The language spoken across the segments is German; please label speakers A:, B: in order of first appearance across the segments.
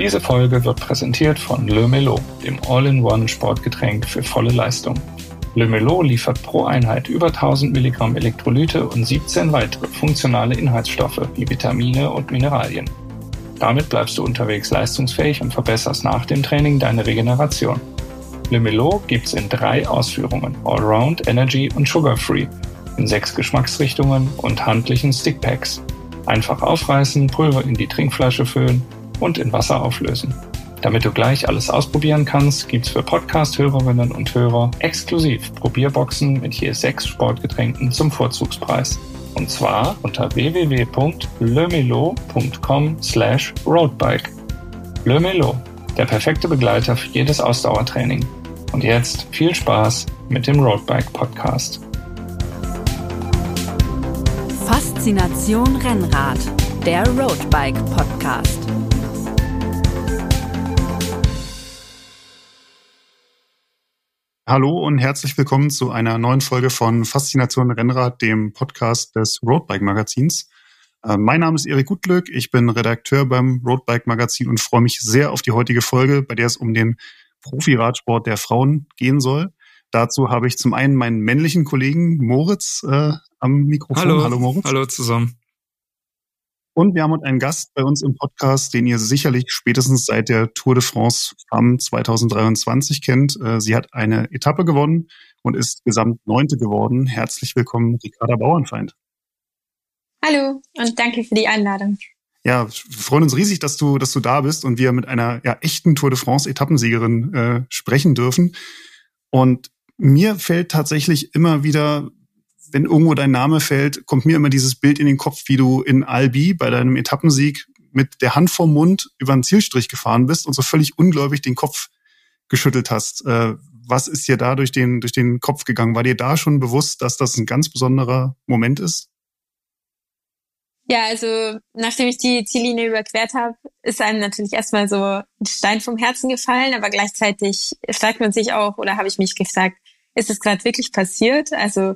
A: Diese Folge wird präsentiert von Le Melo, dem All-in-One Sportgetränk für volle Leistung. Le Melo liefert pro Einheit über 1000 Milligramm Elektrolyte und 17 weitere funktionale Inhaltsstoffe wie Vitamine und Mineralien. Damit bleibst du unterwegs leistungsfähig und verbesserst nach dem Training deine Regeneration. Le Melo gibt's in drei Ausführungen: Allround, Energy und Sugar Free, in sechs Geschmacksrichtungen und handlichen Stickpacks. Einfach aufreißen, Pulver in die Trinkflasche füllen und in Wasser auflösen. Damit du gleich alles ausprobieren kannst, gibt's für Podcast-Hörerinnen und Hörer exklusiv Probierboxen mit je sechs Sportgetränken zum Vorzugspreis. Und zwar unter www.lemelo.com slash roadbike. Le Melo, der perfekte Begleiter für jedes Ausdauertraining. Und jetzt viel Spaß mit dem Roadbike Podcast.
B: Faszination Rennrad, der Roadbike Podcast.
C: Hallo und herzlich willkommen zu einer neuen Folge von Faszination Rennrad, dem Podcast des Roadbike Magazins. Äh, mein Name ist Erik Gutglück, ich bin Redakteur beim Roadbike Magazin und freue mich sehr auf die heutige Folge, bei der es um den Profi-Radsport der Frauen gehen soll. Dazu habe ich zum einen meinen männlichen Kollegen Moritz äh, am Mikrofon.
D: Hallo, hallo Moritz. Hallo zusammen.
C: Und wir haben einen Gast bei uns im Podcast, den ihr sicherlich spätestens seit der Tour de France FAM 2023 kennt. Äh, sie hat eine Etappe gewonnen und ist gesamt Neunte geworden. Herzlich willkommen, Ricarda Bauernfeind.
E: Hallo und danke für die Einladung.
C: Ja, wir freuen uns riesig, dass du, dass du da bist und wir mit einer ja, echten Tour de France Etappensiegerin äh, sprechen dürfen. Und mir fällt tatsächlich immer wieder wenn irgendwo dein Name fällt, kommt mir immer dieses Bild in den Kopf, wie du in Albi bei deinem Etappensieg mit der Hand vorm Mund über den Zielstrich gefahren bist und so völlig ungläubig den Kopf geschüttelt hast. Äh, was ist dir da durch den, durch den Kopf gegangen? War dir da schon bewusst, dass das ein ganz besonderer Moment ist?
E: Ja, also nachdem ich die Ziellinie überquert habe, ist einem natürlich erstmal so ein Stein vom Herzen gefallen, aber gleichzeitig fragt man sich auch, oder habe ich mich gefragt, ist es gerade wirklich passiert? Also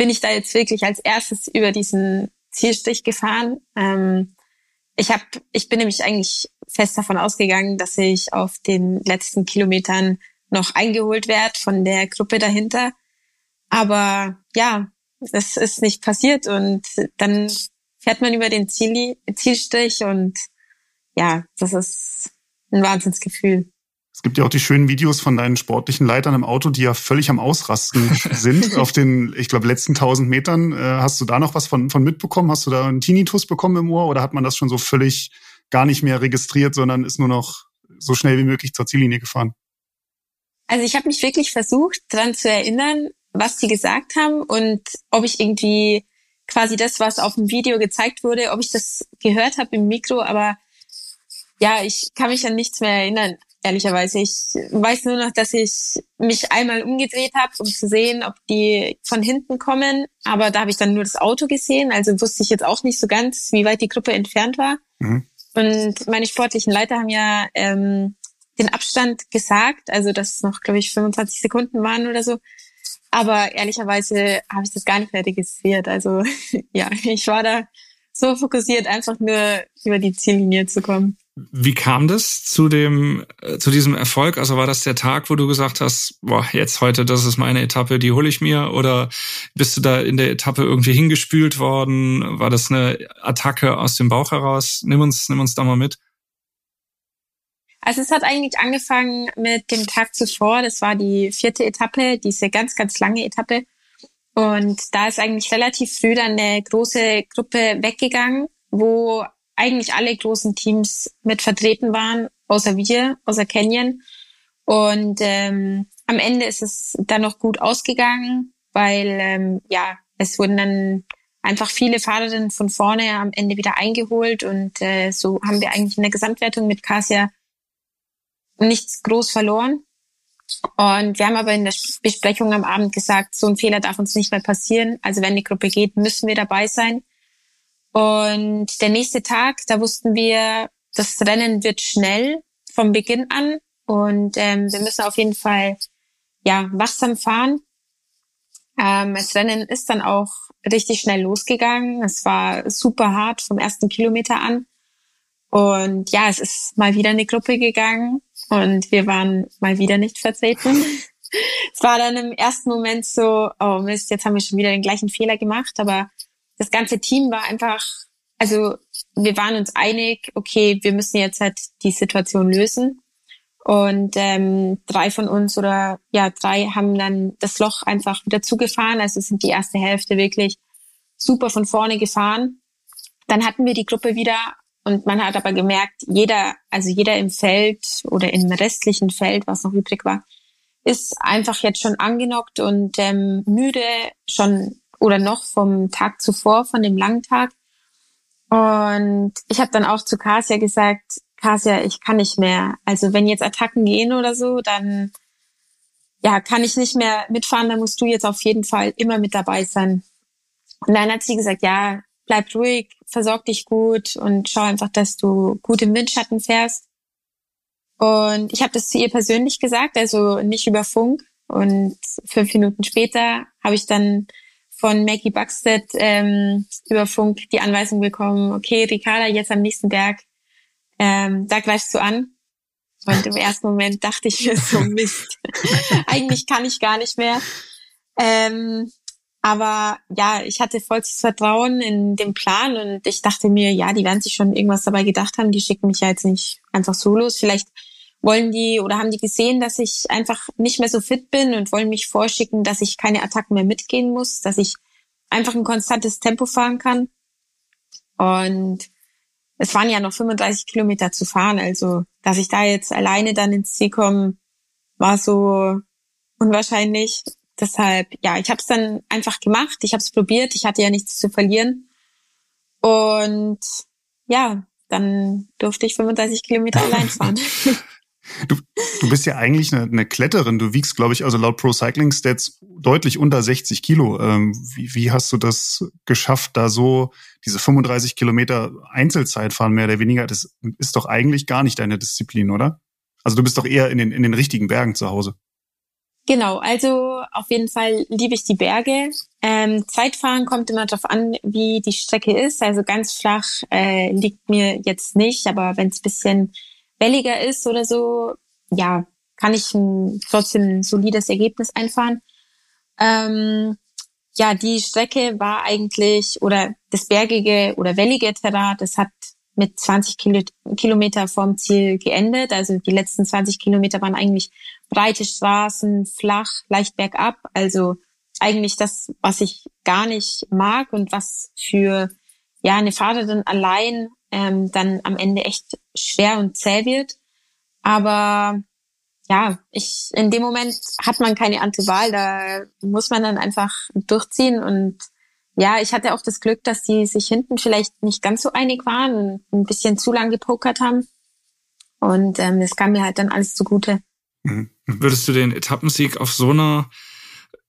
E: bin ich da jetzt wirklich als erstes über diesen Zielstrich gefahren. Ähm, ich habe, ich bin nämlich eigentlich fest davon ausgegangen, dass ich auf den letzten Kilometern noch eingeholt werde von der Gruppe dahinter. Aber ja, das ist nicht passiert und dann fährt man über den Ziel, Zielstrich und ja, das ist ein Wahnsinnsgefühl.
C: Es gibt ja auch die schönen Videos von deinen sportlichen Leitern im Auto, die ja völlig am Ausrasten sind. Auf den, ich glaube, letzten tausend Metern. Äh, hast du da noch was von, von mitbekommen? Hast du da einen Tinnitus bekommen im Ohr oder hat man das schon so völlig gar nicht mehr registriert, sondern ist nur noch so schnell wie möglich zur Ziellinie gefahren?
E: Also ich habe mich wirklich versucht, daran zu erinnern, was die gesagt haben und ob ich irgendwie quasi das, was auf dem Video gezeigt wurde, ob ich das gehört habe im Mikro, aber ja, ich kann mich an nichts mehr erinnern ehrlicherweise. Ich weiß nur noch, dass ich mich einmal umgedreht habe, um zu sehen, ob die von hinten kommen. Aber da habe ich dann nur das Auto gesehen, also wusste ich jetzt auch nicht so ganz, wie weit die Gruppe entfernt war. Mhm. Und meine sportlichen Leiter haben ja ähm, den Abstand gesagt, also dass es noch, glaube ich, 25 Sekunden waren oder so. Aber ehrlicherweise habe ich das gar nicht mehr registriert. Also ja, ich war da so fokussiert, einfach nur über die Ziellinie zu kommen.
D: Wie kam das zu dem, äh, zu diesem Erfolg? Also war das der Tag, wo du gesagt hast, boah, jetzt heute, das ist meine Etappe, die hole ich mir? Oder bist du da in der Etappe irgendwie hingespült worden? War das eine Attacke aus dem Bauch heraus? Nimm uns, nimm uns da mal mit.
E: Also es hat eigentlich angefangen mit dem Tag zuvor. Das war die vierte Etappe, diese ganz, ganz lange Etappe. Und da ist eigentlich relativ früh dann eine große Gruppe weggegangen, wo eigentlich alle großen Teams mit vertreten waren, außer wir, außer Canyon. Und ähm, am Ende ist es dann noch gut ausgegangen, weil ähm, ja, es wurden dann einfach viele Fahrerinnen von vorne am Ende wieder eingeholt und äh, so haben wir eigentlich in der Gesamtwertung mit Kasia nichts groß verloren. Und wir haben aber in der Besprechung am Abend gesagt, so ein Fehler darf uns nicht mehr passieren. Also wenn die Gruppe geht, müssen wir dabei sein. Und der nächste Tag, da wussten wir, das Rennen wird schnell vom Beginn an und ähm, wir müssen auf jeden Fall ja wachsam fahren. Ähm, das Rennen ist dann auch richtig schnell losgegangen. Es war super hart vom ersten Kilometer an. Und ja, es ist mal wieder eine Gruppe gegangen und wir waren mal wieder nicht vertreten. es war dann im ersten Moment so, oh Mist, jetzt haben wir schon wieder den gleichen Fehler gemacht, aber das ganze Team war einfach, also wir waren uns einig, okay, wir müssen jetzt halt die Situation lösen. Und ähm, drei von uns oder ja, drei haben dann das Loch einfach wieder zugefahren. Also sind die erste Hälfte wirklich super von vorne gefahren. Dann hatten wir die Gruppe wieder und man hat aber gemerkt, jeder, also jeder im Feld oder im restlichen Feld, was noch übrig war, ist einfach jetzt schon angenockt und ähm, müde schon oder noch vom Tag zuvor, von dem langen Tag. Und ich habe dann auch zu Kasia gesagt, Kasia, ich kann nicht mehr. Also wenn jetzt Attacken gehen oder so, dann ja, kann ich nicht mehr mitfahren, dann musst du jetzt auf jeden Fall immer mit dabei sein. Und dann hat sie gesagt, ja, bleib ruhig, versorg dich gut und schau einfach, dass du gut im Windschatten fährst. Und ich habe das zu ihr persönlich gesagt, also nicht über Funk. Und fünf Minuten später habe ich dann von Maggie Buxted ähm, über Funk die Anweisung bekommen, okay, Ricarda, jetzt am nächsten Berg, ähm, da greifst du an. Und im ersten Moment dachte ich mir so, Mist, eigentlich kann ich gar nicht mehr. Ähm, aber ja, ich hatte vollstes Vertrauen in den Plan und ich dachte mir, ja, die werden sich schon irgendwas dabei gedacht haben. Die schicken mich ja jetzt nicht einfach so los. Vielleicht wollen die oder haben die gesehen, dass ich einfach nicht mehr so fit bin und wollen mich vorschicken, dass ich keine Attacken mehr mitgehen muss, dass ich einfach ein konstantes Tempo fahren kann. Und es waren ja noch 35 Kilometer zu fahren. Also, dass ich da jetzt alleine dann ins Ziel komme, war so unwahrscheinlich. Deshalb, ja, ich habe es dann einfach gemacht. Ich habe es probiert. Ich hatte ja nichts zu verlieren. Und ja, dann durfte ich 35 Kilometer allein fahren.
C: Du, du bist ja eigentlich eine, eine Kletterin. Du wiegst, glaube ich, also laut Pro Cycling Stats deutlich unter 60 Kilo. Ähm, wie, wie hast du das geschafft, da so diese 35 Kilometer Einzelzeit fahren, mehr oder weniger? Das ist doch eigentlich gar nicht deine Disziplin, oder? Also du bist doch eher in den, in den richtigen Bergen zu Hause.
E: Genau, also auf jeden Fall liebe ich die Berge. Ähm, Zeitfahren kommt immer darauf an, wie die Strecke ist. Also ganz flach äh, liegt mir jetzt nicht, aber wenn es bisschen welliger ist oder so, ja, kann ich ein, trotzdem ein solides Ergebnis einfahren. Ähm, ja, die Strecke war eigentlich, oder das bergige oder wellige Terrain, das hat mit 20 Kilo, Kilometer vom Ziel geendet. Also die letzten 20 Kilometer waren eigentlich breite Straßen, flach, leicht bergab. Also eigentlich das, was ich gar nicht mag und was für ja eine Fahrerin allein ähm, dann am Ende echt schwer und zäh wird. Aber ja, ich in dem Moment hat man keine andere Wahl, da muss man dann einfach durchziehen und ja, ich hatte auch das Glück, dass die sich hinten vielleicht nicht ganz so einig waren und ein bisschen zu lang gepokert haben. Und ähm, es kam mir halt dann alles zugute.
D: Mhm. Würdest du den Etappensieg auf so einer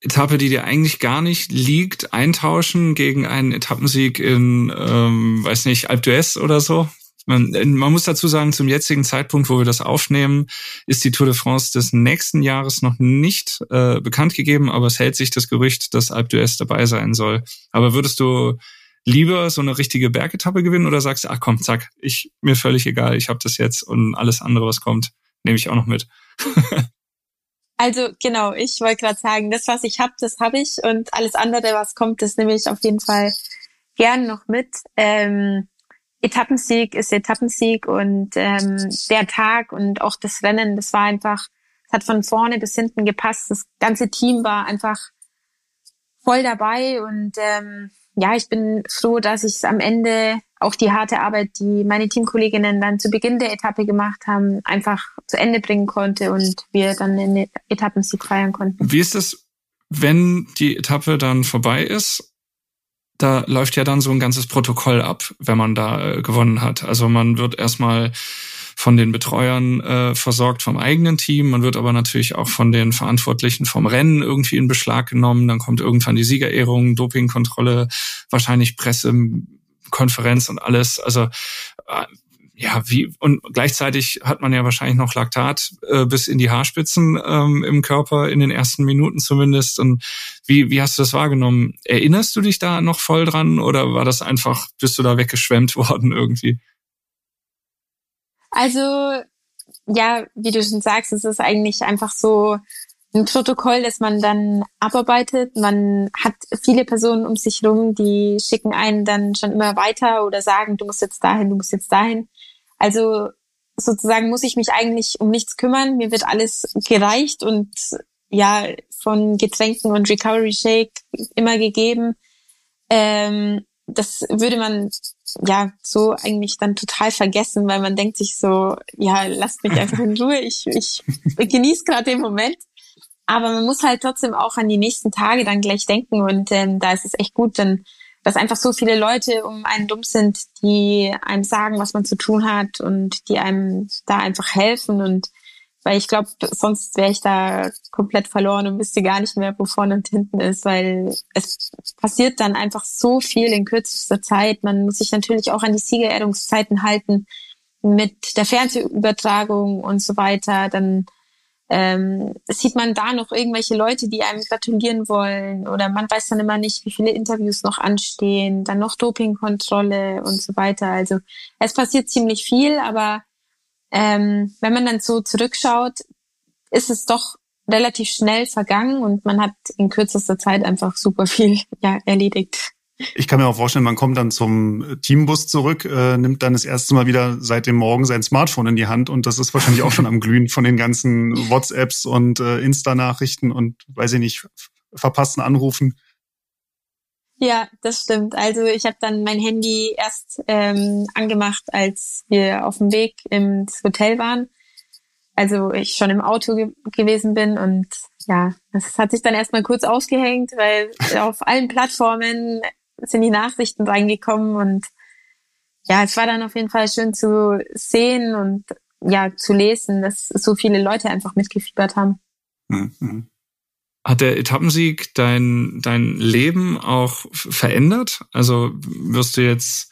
D: Etappe, die dir eigentlich gar nicht liegt, eintauschen gegen einen Etappensieg in, ähm, weiß nicht, Alpe d'Huez oder so? Man, man muss dazu sagen, zum jetzigen Zeitpunkt, wo wir das aufnehmen, ist die Tour de France des nächsten Jahres noch nicht äh, bekannt gegeben, aber es hält sich das Gerücht, dass Alpe d'Huez dabei sein soll. Aber würdest du lieber so eine richtige Bergetappe gewinnen oder sagst du, ach komm, zack, ich mir völlig egal, ich habe das jetzt und alles andere, was kommt, nehme ich auch noch mit.
E: Also genau, ich wollte gerade sagen, das, was ich habe, das habe ich und alles andere, was kommt, das nehme ich auf jeden Fall gern noch mit. Ähm, Etappensieg ist Etappensieg und ähm, der Tag und auch das Rennen, das war einfach, es hat von vorne bis hinten gepasst. Das ganze Team war einfach voll dabei und ähm, ja, ich bin froh, dass ich es am Ende auch die harte Arbeit, die meine Teamkolleginnen dann zu Beginn der Etappe gemacht haben, einfach zu Ende bringen konnte und wir dann den Etappensieg feiern konnten.
D: Wie ist es, wenn die Etappe dann vorbei ist? Da läuft ja dann so ein ganzes Protokoll ab, wenn man da äh, gewonnen hat. Also man wird erstmal von den Betreuern äh, versorgt vom eigenen Team. Man wird aber natürlich auch von den Verantwortlichen vom Rennen irgendwie in Beschlag genommen. Dann kommt irgendwann die Siegerehrung, Dopingkontrolle, wahrscheinlich Pressekonferenz und alles. Also äh, ja, wie und gleichzeitig hat man ja wahrscheinlich noch Laktat äh, bis in die Haarspitzen ähm, im Körper in den ersten Minuten zumindest. Und wie wie hast du das wahrgenommen? Erinnerst du dich da noch voll dran oder war das einfach bist du da weggeschwemmt worden irgendwie?
E: Also, ja, wie du schon sagst, es ist eigentlich einfach so ein Protokoll, das man dann abarbeitet. Man hat viele Personen um sich rum, die schicken einen dann schon immer weiter oder sagen, du musst jetzt dahin, du musst jetzt dahin. Also sozusagen muss ich mich eigentlich um nichts kümmern. Mir wird alles gereicht und ja, von Getränken und Recovery Shake immer gegeben. Ähm, das würde man ja so eigentlich dann total vergessen, weil man denkt sich so, ja, lasst mich einfach in Ruhe, ich, ich genieße gerade den Moment. Aber man muss halt trotzdem auch an die nächsten Tage dann gleich denken und ähm, da ist es echt gut, dann, dass einfach so viele Leute um einen dumm sind, die einem sagen, was man zu tun hat und die einem da einfach helfen und weil ich glaube, sonst wäre ich da komplett verloren und wüsste gar nicht mehr, wo vorne und hinten ist, weil es passiert dann einfach so viel in kürzester Zeit. Man muss sich natürlich auch an die Siegerehrungszeiten halten mit der Fernsehübertragung und so weiter. Dann ähm, sieht man da noch irgendwelche Leute, die einem gratulieren wollen oder man weiß dann immer nicht, wie viele Interviews noch anstehen, dann noch Dopingkontrolle und so weiter. Also es passiert ziemlich viel, aber ähm, wenn man dann so zurückschaut, ist es doch relativ schnell vergangen und man hat in kürzester Zeit einfach super viel ja, erledigt.
C: Ich kann mir auch vorstellen, man kommt dann zum Teambus zurück, äh, nimmt dann das erste Mal wieder seit dem Morgen sein Smartphone in die Hand und das ist wahrscheinlich auch schon am Glühen von den ganzen WhatsApps und äh, Insta-Nachrichten und weiß ich nicht, verpassten Anrufen.
E: Ja, das stimmt. Also ich habe dann mein Handy erst ähm, angemacht, als wir auf dem Weg ins Hotel waren. Also ich schon im Auto ge gewesen bin und ja, das hat sich dann erstmal kurz ausgehängt, weil auf allen Plattformen sind die Nachrichten reingekommen und ja, es war dann auf jeden Fall schön zu sehen und ja, zu lesen, dass so viele Leute einfach mitgefiebert haben. Mhm.
D: Hat der Etappensieg dein, dein Leben auch verändert? Also wirst du jetzt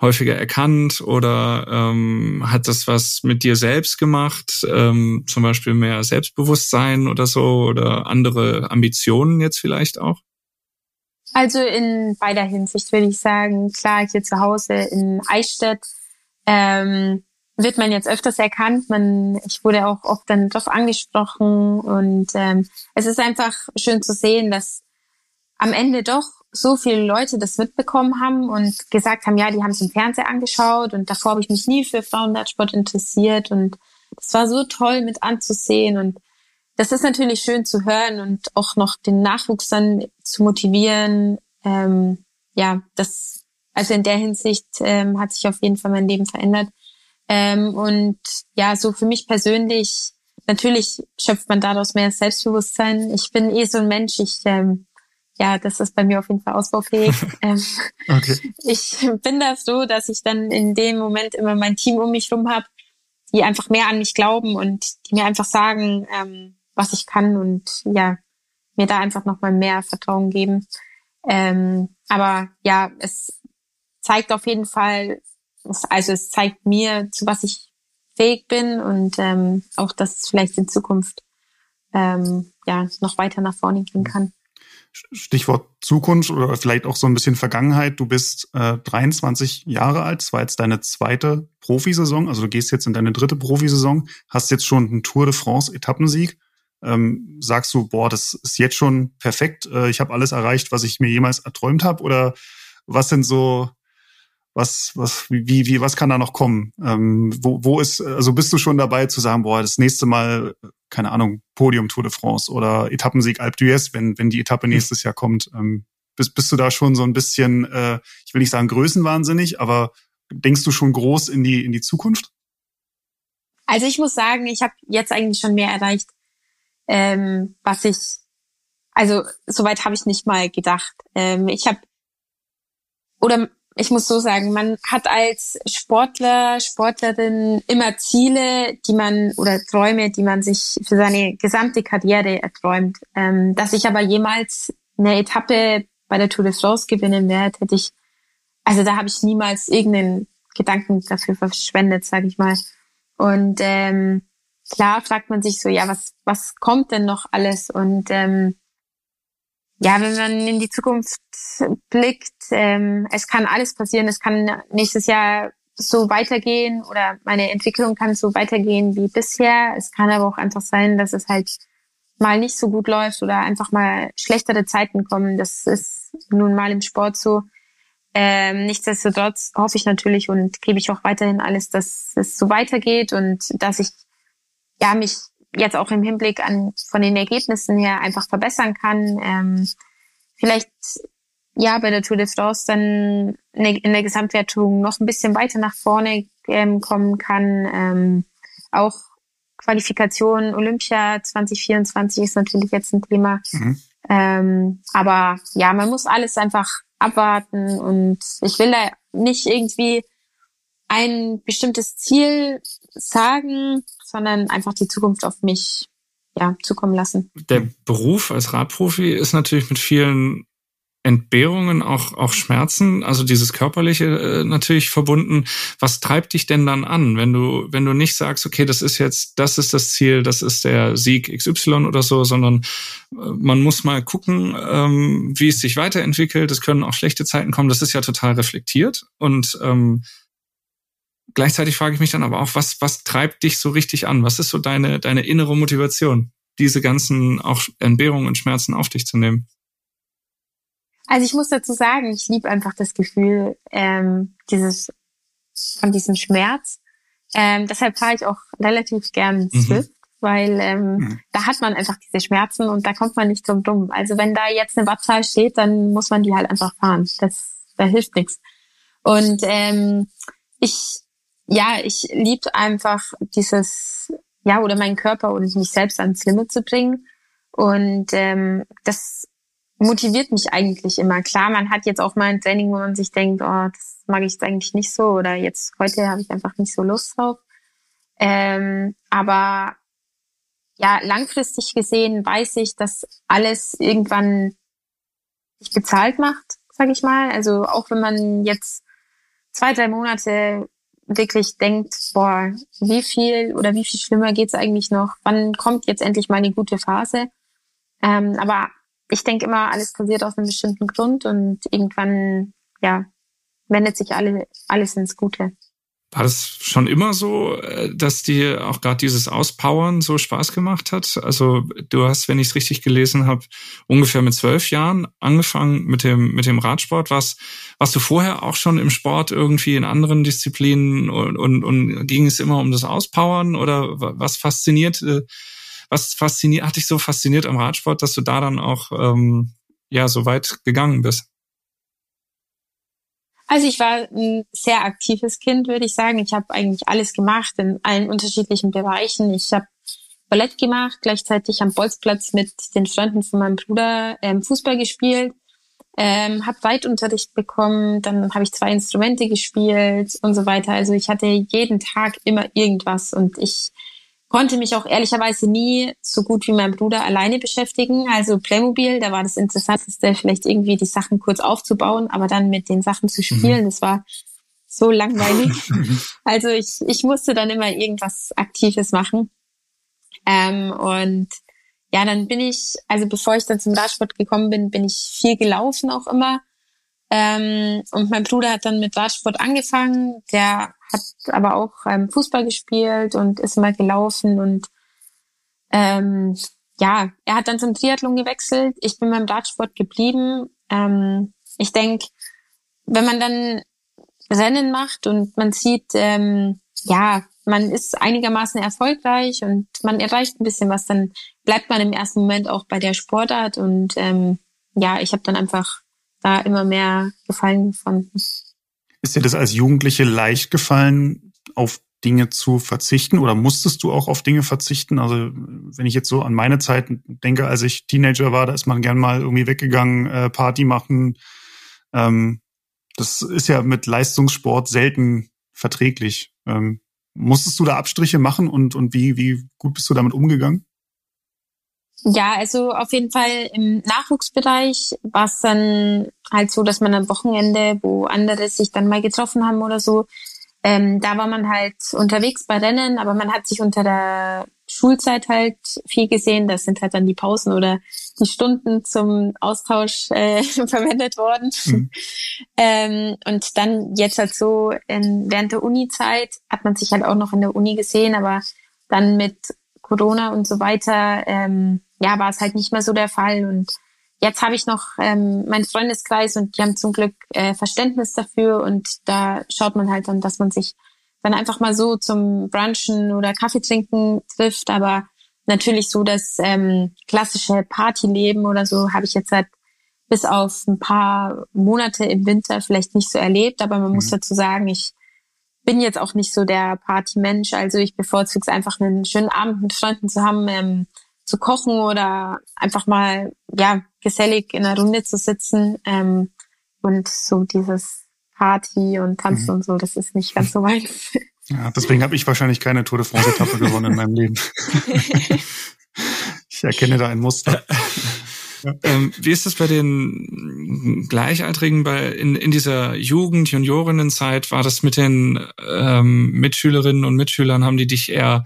D: häufiger erkannt oder ähm, hat das was mit dir selbst gemacht? Ähm, zum Beispiel mehr Selbstbewusstsein oder so oder andere Ambitionen jetzt vielleicht auch?
E: Also in beider Hinsicht würde ich sagen, klar, hier zu Hause in Eichstätt ähm, wird man jetzt öfters erkannt. Man, ich wurde auch oft dann doch angesprochen und ähm, es ist einfach schön zu sehen, dass am Ende doch so viele Leute das mitbekommen haben und gesagt haben, ja, die haben es im Fernseher angeschaut und davor habe ich mich nie für Frauenradsport interessiert und es war so toll mit anzusehen und das ist natürlich schön zu hören und auch noch den Nachwuchs dann zu motivieren. Ähm, ja, das also in der Hinsicht ähm, hat sich auf jeden Fall mein Leben verändert. Ähm, und ja, so für mich persönlich, natürlich schöpft man daraus mehr Selbstbewusstsein. Ich bin eh so ein Mensch, ich, ähm, ja, das ist bei mir auf jeden Fall ausbaufähig. ähm, okay. Ich bin da so, dass ich dann in dem Moment immer mein Team um mich rum habe, die einfach mehr an mich glauben und die mir einfach sagen, ähm, was ich kann und ja, mir da einfach nochmal mehr Vertrauen geben. Ähm, aber ja, es zeigt auf jeden Fall, also es zeigt mir, zu was ich fähig bin und ähm, auch, dass es vielleicht in Zukunft ähm, ja noch weiter nach vorne gehen kann.
C: Stichwort Zukunft oder vielleicht auch so ein bisschen Vergangenheit. Du bist äh, 23 Jahre alt, es war jetzt deine zweite Profisaison, also du gehst jetzt in deine dritte Profisaison, hast jetzt schon einen Tour de France Etappensieg. Ähm, sagst du, boah, das ist jetzt schon perfekt, äh, ich habe alles erreicht, was ich mir jemals erträumt habe? Oder was sind so was, was, wie, wie, was kann da noch kommen? Ähm, wo, wo ist, also bist du schon dabei zu sagen, boah, das nächste Mal, keine Ahnung, Podium Tour de France oder Etappensieg Alpe d'Huez, wenn, wenn die Etappe hm. nächstes Jahr kommt. Ähm, bist, bist du da schon so ein bisschen, äh, ich will nicht sagen größenwahnsinnig, aber denkst du schon groß in die, in die Zukunft?
E: Also ich muss sagen, ich habe jetzt eigentlich schon mehr erreicht, ähm, was ich, also soweit habe ich nicht mal gedacht. Ähm, ich habe, oder ich muss so sagen, man hat als Sportler, Sportlerin immer Ziele, die man oder Träume, die man sich für seine gesamte Karriere erträumt. Ähm, dass ich aber jemals eine Etappe bei der Tour de France gewinnen werde, hätte ich, also da habe ich niemals irgendeinen Gedanken dafür verschwendet, sage ich mal. Und ähm, klar fragt man sich so, ja, was, was kommt denn noch alles? Und ähm, ja, wenn man in die Zukunft blickt, ähm, es kann alles passieren. Es kann nächstes Jahr so weitergehen oder meine Entwicklung kann so weitergehen wie bisher. Es kann aber auch einfach sein, dass es halt mal nicht so gut läuft oder einfach mal schlechtere Zeiten kommen. Das ist nun mal im Sport so. Ähm, nichtsdestotrotz hoffe ich natürlich und gebe ich auch weiterhin alles, dass es so weitergeht und dass ich ja mich jetzt auch im Hinblick an von den Ergebnissen her einfach verbessern kann. Ähm, vielleicht ja bei der Tour de France dann in der Gesamtwertung noch ein bisschen weiter nach vorne ähm, kommen kann. Ähm, auch Qualifikation Olympia 2024 ist natürlich jetzt ein Thema. Mhm. Ähm, aber ja, man muss alles einfach abwarten und ich will da nicht irgendwie ein bestimmtes Ziel sagen, sondern einfach die Zukunft auf mich ja, zukommen lassen.
D: Der Beruf als Radprofi ist natürlich mit vielen Entbehrungen, auch, auch Schmerzen, also dieses körperliche äh, natürlich verbunden. Was treibt dich denn dann an, wenn du, wenn du nicht sagst, okay, das ist jetzt, das ist das Ziel, das ist der Sieg XY oder so, sondern äh, man muss mal gucken, ähm, wie es sich weiterentwickelt. Es können auch schlechte Zeiten kommen. Das ist ja total reflektiert und ähm, gleichzeitig frage ich mich dann aber auch, was, was treibt dich so richtig an? Was ist so deine, deine innere Motivation, diese ganzen auch Entbehrungen und Schmerzen auf dich zu nehmen?
E: Also ich muss dazu sagen, ich liebe einfach das Gefühl ähm, dieses von diesem Schmerz. Ähm, deshalb fahre ich auch relativ gern mhm. Swift, weil ähm, mhm. da hat man einfach diese Schmerzen und da kommt man nicht drum dumm. Also wenn da jetzt eine Wattzahl steht, dann muss man die halt einfach fahren. Das, da hilft nichts. Und ähm, ich, ja, ich liebe einfach dieses, ja, oder meinen Körper oder mich selbst ans Limit zu bringen. Und ähm, das motiviert mich eigentlich immer. Klar, man hat jetzt auch mal ein Training, wo man sich denkt, oh, das mag ich jetzt eigentlich nicht so oder jetzt heute habe ich einfach nicht so Lust drauf. Ähm, aber ja, langfristig gesehen weiß ich, dass alles irgendwann sich bezahlt macht, sag ich mal. Also auch wenn man jetzt zwei, drei Monate wirklich denkt, boah, wie viel oder wie viel schlimmer geht's eigentlich noch? Wann kommt jetzt endlich mal eine gute Phase? Ähm, aber ich denke immer, alles passiert aus einem bestimmten Grund und irgendwann, ja, wendet sich alle, alles ins Gute.
D: War das schon immer so, äh, dass dir auch gerade dieses Auspowern so Spaß gemacht hat? Also du hast, wenn ich es richtig gelesen habe, ungefähr mit zwölf Jahren angefangen mit dem mit dem Radsport. Was warst du vorher auch schon im Sport irgendwie in anderen Disziplinen und, und, und ging es immer um das Auspowern oder was fasziniert äh, was fasziniert, hat dich so fasziniert am Radsport, dass du da dann auch ähm, ja so weit gegangen bist?
E: Also ich war ein sehr aktives Kind, würde ich sagen. Ich habe eigentlich alles gemacht in allen unterschiedlichen Bereichen. Ich habe Ballett gemacht, gleichzeitig am Bolzplatz mit den Freunden von meinem Bruder ähm, Fußball gespielt, ähm, habe Weitunterricht bekommen, dann habe ich zwei Instrumente gespielt und so weiter. Also ich hatte jeden Tag immer irgendwas und ich konnte mich auch ehrlicherweise nie so gut wie mein Bruder alleine beschäftigen. Also Playmobil, da war das Interessanteste, vielleicht irgendwie die Sachen kurz aufzubauen, aber dann mit den Sachen zu spielen, mhm. das war so langweilig. also ich, ich musste dann immer irgendwas Aktives machen. Ähm, und ja, dann bin ich, also bevor ich dann zum Radsport gekommen bin, bin ich viel gelaufen auch immer. Ähm, und mein Bruder hat dann mit Radsport angefangen. Der hat aber auch ähm, Fußball gespielt und ist immer gelaufen und ähm, ja, er hat dann zum Triathlon gewechselt. Ich bin beim Radsport geblieben. Ähm, ich denke, wenn man dann Rennen macht und man sieht, ähm, ja, man ist einigermaßen erfolgreich und man erreicht ein bisschen was, dann bleibt man im ersten Moment auch bei der Sportart und ähm, ja, ich habe dann einfach da immer mehr Gefallen gefunden.
C: Ist dir das als Jugendliche leicht gefallen, auf Dinge zu verzichten oder musstest du auch auf Dinge verzichten? Also wenn ich jetzt so an meine Zeit denke, als ich Teenager war, da ist man gern mal irgendwie weggegangen, äh, Party machen. Ähm, das ist ja mit Leistungssport selten verträglich. Ähm, musstest du da Abstriche machen und, und wie, wie gut bist du damit umgegangen?
E: Ja, also auf jeden Fall im Nachwuchsbereich war es dann halt so, dass man am Wochenende, wo andere sich dann mal getroffen haben oder so, ähm, da war man halt unterwegs bei Rennen, aber man hat sich unter der Schulzeit halt viel gesehen. Das sind halt dann die Pausen oder die Stunden zum Austausch äh, verwendet worden. Mhm. ähm, und dann jetzt halt so in, während der Uni-Zeit hat man sich halt auch noch in der Uni gesehen, aber dann mit Corona und so weiter, ähm, ja, war es halt nicht mehr so der Fall. Und jetzt habe ich noch ähm, meinen Freundeskreis und die haben zum Glück äh, Verständnis dafür. Und da schaut man halt dann, dass man sich dann einfach mal so zum Brunchen oder Kaffee trinken trifft, aber natürlich so das ähm, klassische Partyleben oder so habe ich jetzt halt bis auf ein paar Monate im Winter vielleicht nicht so erlebt, aber man mhm. muss dazu sagen, ich bin jetzt auch nicht so der Partymensch, also ich bevorzuge es einfach einen schönen Abend mit Freunden zu haben, ähm, zu kochen oder einfach mal ja gesellig in einer Runde zu sitzen ähm, und so dieses Party und Tanzen mhm. und so, das ist nicht ganz so weit.
C: Ja, deswegen habe ich wahrscheinlich keine Tour de France-Etappe gewonnen in meinem Leben. ich erkenne da ein Muster.
D: Ja. Ähm, wie ist das bei den Gleichaltrigen bei in, in dieser Jugend, Juniorinnenzeit? War das mit den ähm, Mitschülerinnen und Mitschülern, haben die dich eher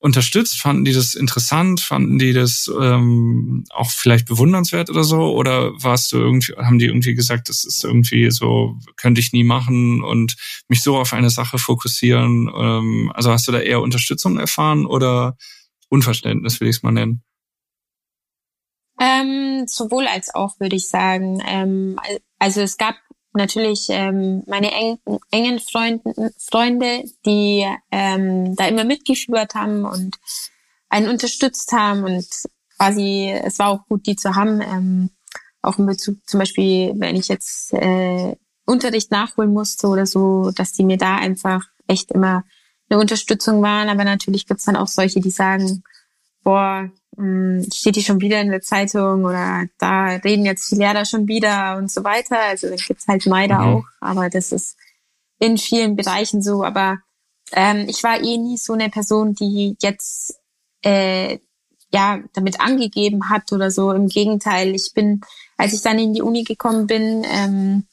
D: unterstützt? Fanden die das interessant? Fanden die das ähm, auch vielleicht bewundernswert oder so? Oder warst du irgendwie, haben die irgendwie gesagt, das ist irgendwie so, könnte ich nie machen und mich so auf eine Sache fokussieren? Ähm, also hast du da eher Unterstützung erfahren oder Unverständnis, will ich es mal nennen?
E: Ähm, sowohl als auch, würde ich sagen. Ähm, also es gab natürlich ähm, meine eng, engen Freunden, Freunde, die ähm, da immer mitgeführt haben und einen unterstützt haben und quasi, es war auch gut, die zu haben, ähm, auch in Bezug zum Beispiel, wenn ich jetzt äh, Unterricht nachholen musste oder so, dass die mir da einfach echt immer eine Unterstützung waren. Aber natürlich gibt's dann auch solche, die sagen, boah, hm, steht die schon wieder in der Zeitung oder da reden jetzt die Lehrer schon wieder und so weiter. Also da gibt's halt Neider mhm. auch, aber das ist in vielen Bereichen so. Aber ähm, ich war eh nie so eine Person, die jetzt äh, ja damit angegeben hat oder so. Im Gegenteil, ich bin, als ich dann in die Uni gekommen bin, ähm,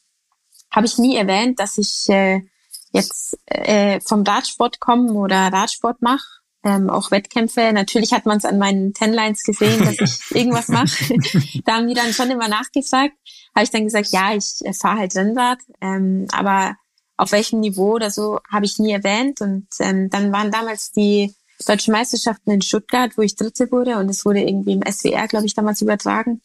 E: habe ich nie erwähnt, dass ich äh, jetzt äh, vom Radsport komme oder Radsport mache ähm, auch Wettkämpfe. Natürlich hat man es an meinen Tenlines gesehen, dass ich irgendwas mache. da haben die dann schon immer nachgefragt. Habe ich dann gesagt, ja, ich äh, fahre halt Rennrad, ähm, aber auf welchem Niveau oder so habe ich nie erwähnt. Und ähm, dann waren damals die deutschen Meisterschaften in Stuttgart, wo ich Dritte wurde und es wurde irgendwie im SWR, glaube ich, damals übertragen.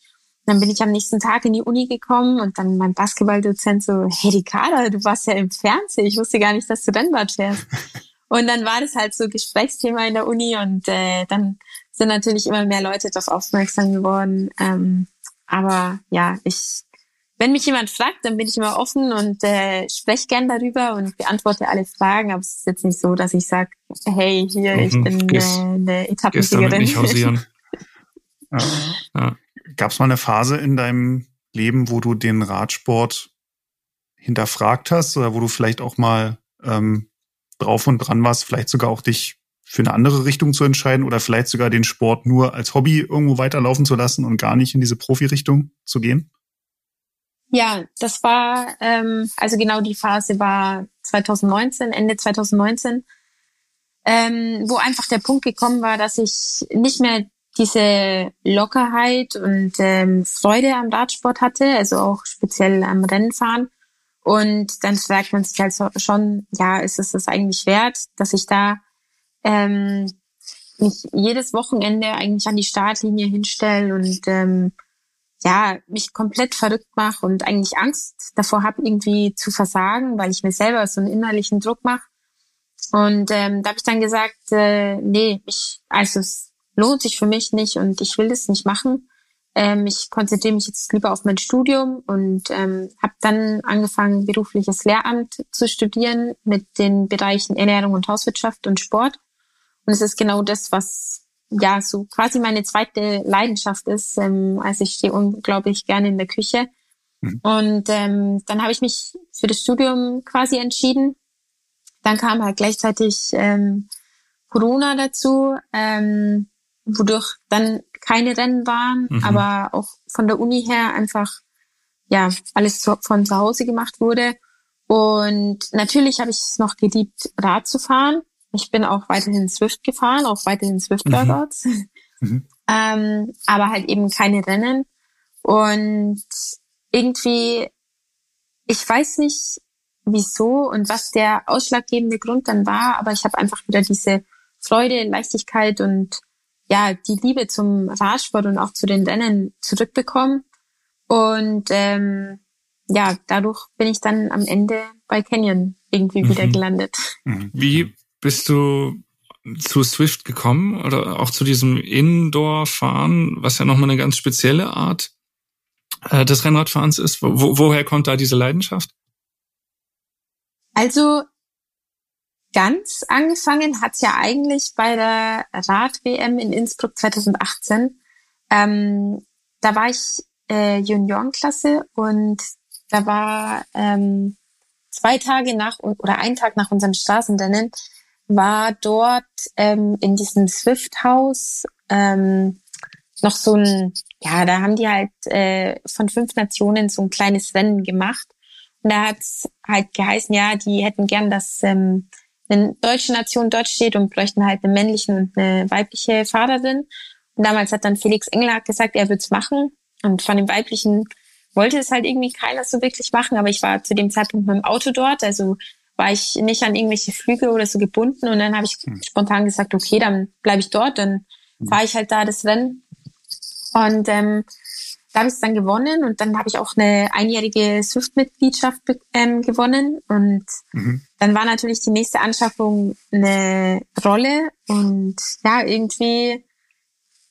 E: Dann bin ich am nächsten Tag in die Uni gekommen und dann mein Basketballdozent so, hey Ricarda, du warst ja im Fernsehen, ich wusste gar nicht, dass du Rennrad fährst. Und dann war das halt so Gesprächsthema in der Uni und äh, dann sind natürlich immer mehr Leute darauf aufmerksam geworden. Ähm, aber ja, ich, wenn mich jemand fragt, dann bin ich immer offen und äh, spreche gern darüber und beantworte alle Fragen. Aber es ist jetzt nicht so, dass ich sage, hey, hier, ich mhm, bin gehst, äh, eine Etappensiegerin.
C: Nicht hausieren. ja. ja. Gab es mal eine Phase in deinem Leben, wo du den Radsport hinterfragt hast oder wo du vielleicht auch mal ähm, drauf und dran warst, vielleicht sogar auch dich für eine andere Richtung zu entscheiden oder vielleicht sogar den Sport nur als Hobby irgendwo weiterlaufen zu lassen und gar nicht in diese Profi-Richtung zu gehen?
E: Ja, das war, ähm, also genau die Phase war 2019, Ende 2019, ähm, wo einfach der Punkt gekommen war, dass ich nicht mehr diese Lockerheit und ähm, Freude am Radsport hatte, also auch speziell am Rennenfahren und dann fragt man sich halt schon, ja, ist es das eigentlich wert, dass ich da ähm, mich jedes Wochenende eigentlich an die Startlinie hinstelle und ähm, ja, mich komplett verrückt mache und eigentlich Angst davor habe, irgendwie zu versagen, weil ich mir selber so einen innerlichen Druck mache. Und ähm, da habe ich dann gesagt, äh, nee, ich, also es lohnt sich für mich nicht und ich will das nicht machen. Ähm, ich konzentriere mich jetzt lieber auf mein Studium und ähm, habe dann angefangen, berufliches Lehramt zu studieren mit den Bereichen Ernährung und Hauswirtschaft und Sport. Und es ist genau das, was ja so quasi meine zweite Leidenschaft ist. Ähm, also ich stehe unglaublich gerne in der Küche. Mhm. Und ähm, dann habe ich mich für das Studium quasi entschieden. Dann kam halt gleichzeitig ähm, Corona dazu. Ähm, wodurch dann keine Rennen waren, mhm. aber auch von der Uni her einfach ja alles zu, von zu Hause gemacht wurde. Und natürlich habe ich es noch geliebt, Rad zu fahren. ich bin auch weiterhin Swift gefahren, auch weiterhin Swift Workouts. Mhm. mhm. ähm, aber halt eben keine Rennen. Und irgendwie, ich weiß nicht, wieso und was der ausschlaggebende Grund dann war, aber ich habe einfach wieder diese Freude, Leichtigkeit und ja, die Liebe zum Radsport und auch zu den Rennen zurückbekommen. Und ähm, ja, dadurch bin ich dann am Ende bei Canyon irgendwie mhm. wieder gelandet.
D: Mhm. Wie bist du zu Swift gekommen oder auch zu diesem Indoor-Fahren, was ja nochmal eine ganz spezielle Art äh, des Rennradfahrens ist? Wo, woher kommt da diese Leidenschaft?
E: Also ganz angefangen hat's ja eigentlich bei der Rad-WM in Innsbruck 2018. Ähm, da war ich äh, Juniorenklasse und da war ähm, zwei Tage nach oder ein Tag nach unserem Straßenrennen war dort ähm, in diesem Swift-Haus ähm, noch so ein, ja, da haben die halt äh, von fünf Nationen so ein kleines Rennen gemacht. Und da hat's halt geheißen, ja, die hätten gern, dass ähm, eine deutsche Nation dort steht und bräuchten halt eine männliche und eine weibliche Fahrerin. Und damals hat dann Felix Engelhardt gesagt, er wird's machen. Und von dem weiblichen wollte es halt irgendwie keiner so wirklich machen, aber ich war zu dem Zeitpunkt mit dem Auto dort, also war ich nicht an irgendwelche Flüge oder so gebunden und dann habe ich hm. spontan gesagt, okay, dann bleibe ich dort, dann hm. fahre ich halt da das Rennen. Und ähm, da habe ich es dann gewonnen und dann habe ich auch eine einjährige Swift-Mitgliedschaft ähm, gewonnen und mhm. dann war natürlich die nächste Anschaffung eine Rolle und ja, irgendwie